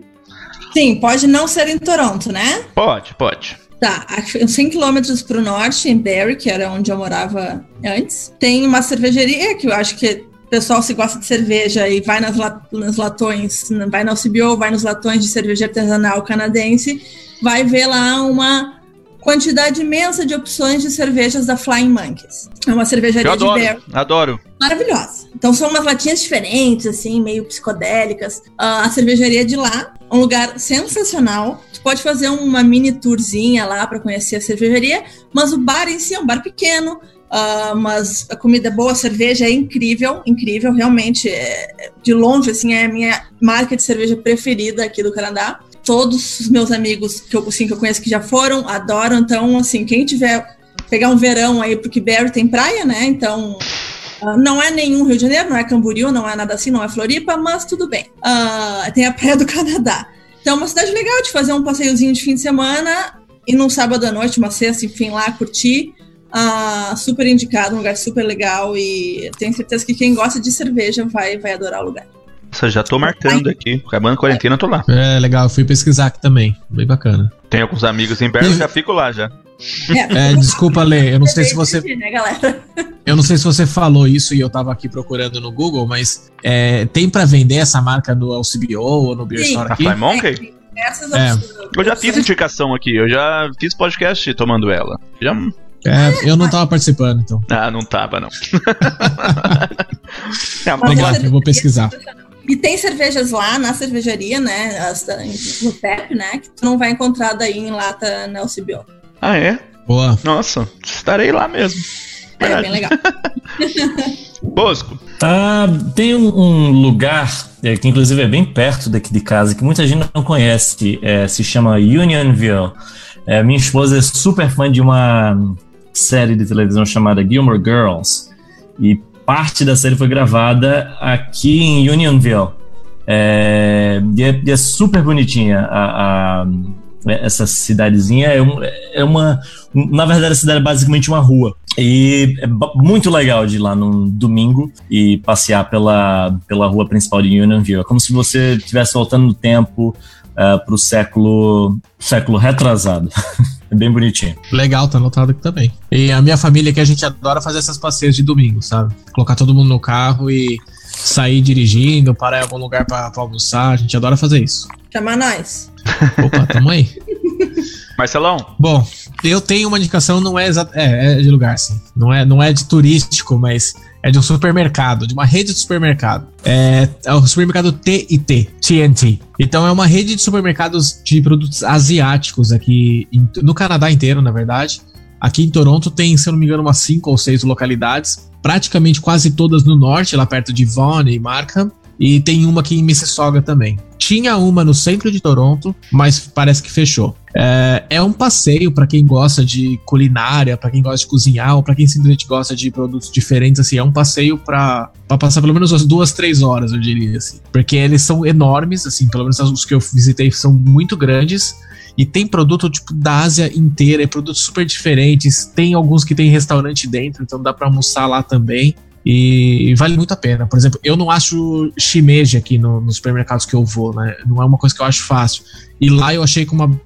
Sim, pode não ser em Toronto, né? Pode, pode. Tá, a- uns 100 quilômetros para o norte, em Barrie, que era onde eu morava antes, tem uma cervejaria que eu acho que o pessoal se gosta de cerveja e vai nas, nas latões, vai na CBO, vai nos latões de cerveja artesanal canadense, vai ver lá uma quantidade imensa de opções de cervejas da Flying Monkeys. É uma cervejaria Eu de adoro, Barrie adoro. maravilhosa. Então são umas latinhas diferentes, assim, meio psicodélicas. A cervejaria de lá, um lugar sensacional. Tu pode fazer uma mini tourzinha lá para conhecer a cervejaria, mas o bar em si é um bar pequeno. Ah, mas a comida é boa, a cerveja é incrível, incrível, realmente. é- de longe, assim, é a minha marca de cerveja preferida aqui do Canadá. Todos os meus amigos que eu, assim, que eu conheço que já foram, adoram. Então, assim, quem tiver pegar um verão aí, porque Barrie tem praia, né? Então, ah, não é nenhum Rio de Janeiro, não é Camboriú, não é nada assim, não é Floripa, mas tudo bem. Ah, tem a Praia do Canadá. Então, é uma cidade legal de fazer um passeiozinho de fim de semana e num sábado à noite, uma sexta, enfim, lá curtir. Ah, super indicado, um lugar super legal e tenho certeza que quem gosta de cerveja vai, vai adorar o lugar. Nossa, já tô marcando aqui. Acabando a quarentena, eu tô lá. É legal, eu fui pesquisar aqui também. Bem bacana. Tenho alguns amigos em Berlim, já fico lá já. É, desculpa, Lê, eu não sei se você. Né, galera? Eu não sei se você falou isso e eu tava aqui procurando no Google, mas é, tem pra vender essa marca no LCBO ou no Beer Sim. Store A aqui? Fly Monkey? É. Eu já fiz indicação aqui, eu já fiz podcast tomando ela. Já. É, eu não tava participando, então. Ah, não tava, não. é, Legal, eu vou pesquisar. E tem cervejas lá na cervejaria, né? No PEP, né? Que tu não vai encontrar daí em lata na LCBO. Ah, é? Boa. Nossa, estarei lá mesmo. É, bem legal. Bosco. Ah, tem um, um lugar é, que inclusive é bem perto daqui de casa, que muita gente não conhece, é, se chama Unionville. É, minha esposa é super fã de uma série de televisão chamada Gilmore Girls, e parte da série foi gravada aqui em Unionville. É, e, é, e é super bonitinha a, a essa cidadezinha é, um, é uma. Na verdade, a cidade é basicamente uma rua. E é muito legal de ir lá num domingo e passear pela, pela rua principal de Unionville. É como se você estivesse voltando no tempo uh, pro século, século retrasado. é bem bonitinho. Legal, tá anotado aqui também. E a minha família que a gente adora fazer essas passeios de domingo, sabe? Colocar todo mundo no carro e sair dirigindo, parar em algum lugar para almoçar. A gente adora fazer isso. Chama nós. Opa, tamo aí. Marcelão? Bom, eu tenho uma indicação, não é. É, é de lugar, sim. Não é, não é de turístico, mas é de um supermercado, de uma rede de supermercado. É, é o supermercado TIT, TNT. Então é uma rede de supermercados de produtos asiáticos aqui em, no Canadá inteiro, na verdade. Aqui em Toronto tem, se eu não me engano, umas cinco ou seis localidades, praticamente quase todas no norte, lá perto de Vaughan e Markham. E tem uma aqui em Mississauga também. Tinha uma no centro de Toronto, mas parece que fechou. É, é um passeio para quem gosta de culinária, para quem gosta de cozinhar, ou para quem simplesmente gosta de produtos diferentes. Assim, é um passeio para passar pelo menos umas duas, três horas, eu diria assim. Porque eles são enormes, assim, pelo menos os que eu visitei são muito grandes. E tem produto tipo da Ásia inteira, é produtos super diferentes. Tem alguns que tem restaurante dentro, então dá para almoçar lá também. E vale muito a pena. Por exemplo, eu não acho shimeji aqui no, nos supermercados que eu vou, né? Não é uma coisa que eu acho fácil. E lá eu achei com uma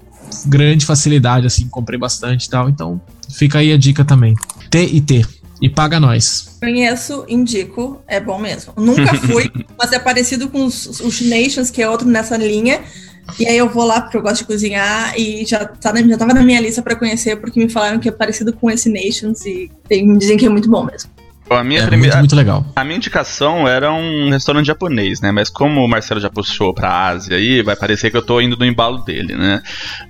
grande facilidade, assim, comprei bastante e tal. Então, fica aí a dica também. T e T. E paga nós. Conheço, indico, é bom mesmo. Nunca fui, mas é parecido com os, os Nations, que é outro nessa linha. E aí eu vou lá porque eu gosto de cozinhar e já, tá, já tava na minha lista para conhecer, porque me falaram que é parecido com esse Nations e tem, me dizem que é muito bom mesmo. A minha é primeira, muito, muito, legal. A minha indicação era um restaurante japonês, né? Mas como o Marcelo já puxou pra Ásia aí, vai parecer que eu tô indo no embalo dele, né?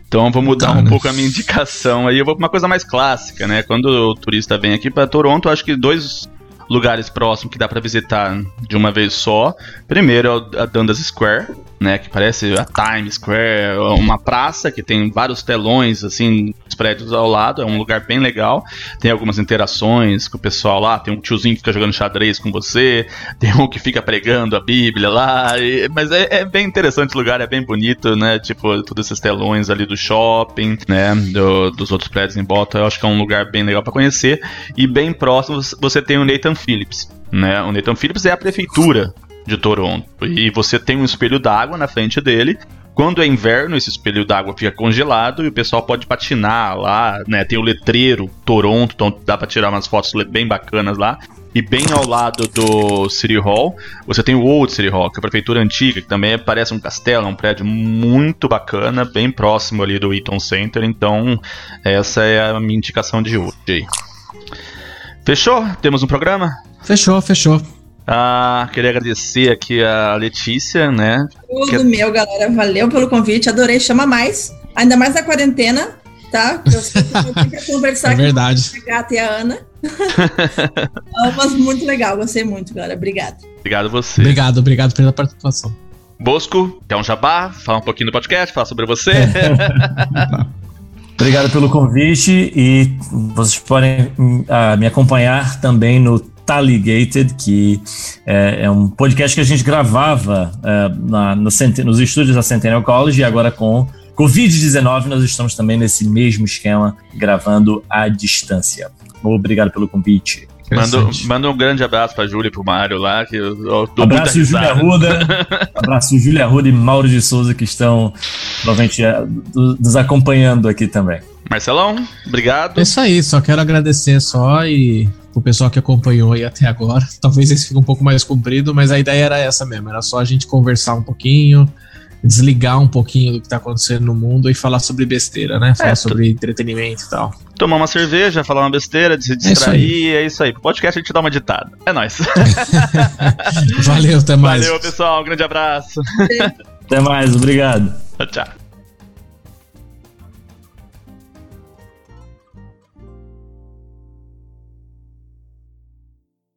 Então eu vou mudar tá, um pouco a minha indicação aí. Eu vou pra uma coisa mais clássica, né? Quando o turista vem aqui para Toronto, acho que dois lugares próximos que dá para visitar de uma vez só. Primeiro é a Dundas Square, né, que parece a Times Square, uma praça que tem vários telões assim, os prédios ao lado, é um lugar bem legal. Tem algumas interações com o pessoal lá, tem um tiozinho que fica jogando xadrez com você, tem um que fica pregando a Bíblia lá, e, mas é, é, bem interessante o lugar, é bem bonito, né? Tipo, todos esses telões ali do shopping, né, do, dos outros prédios em volta, eu acho que é um lugar bem legal para conhecer. E bem próximo você tem o Nathan Phillips, né? O Nathan Phillips é a prefeitura de Toronto. E você tem um espelho d'água na frente dele. Quando é inverno, esse espelho d'água fica congelado e o pessoal pode patinar lá, né? Tem o letreiro Toronto, então dá para tirar umas fotos bem bacanas lá. E bem ao lado do City Hall, você tem o Old City Hall, que é a prefeitura antiga, que também parece um castelo, é um prédio muito bacana, bem próximo ali do Eaton Center. Então, essa é a minha indicação de hoje. Fechou? Temos um programa? Fechou, fechou. Ah, queria agradecer aqui a Letícia, né? Tudo que... meu, galera. Valeu pelo convite. Adorei. Chama mais. Ainda mais na quarentena, tá? Eu eu conversar é verdade. com a Gata e a Ana. Mas muito legal. Gostei muito, galera. Obrigado. Obrigado a você. Obrigado, obrigado pela participação. Bosco, quer um jabá? Fala um pouquinho do podcast, fala sobre você. Obrigado pelo convite e vocês podem uh, me acompanhar também no Taligated, que é, é, um podcast que a gente gravava é, na, no, nos estúdios da Centennial College e agora com Covid-19 nós estamos também nesse mesmo esquema, gravando à distância. Obrigado pelo convite. Manda, manda um grande abraço pra Júlia e pro Mário lá. Que eu, eu abraço Júlia Ruda. abraço Júlia Ruda e Mauro de Souza que estão provavelmente é, nos acompanhando aqui também. Marcelão, obrigado. É isso aí, só quero agradecer só e o pessoal que acompanhou aí até agora. Talvez esse fique um pouco mais comprido, mas a ideia era essa mesmo, era só a gente conversar um pouquinho, desligar um pouquinho do que tá acontecendo no mundo e falar sobre besteira, né? Falar é, sobre entretenimento e tal. Tomar uma cerveja, falar uma besteira, se distrair, é isso aí. É podcast a gente dá uma ditada. É nóis. Valeu, até mais. Valeu, pessoal. Um grande abraço. até mais, obrigado. Tchau, tchau.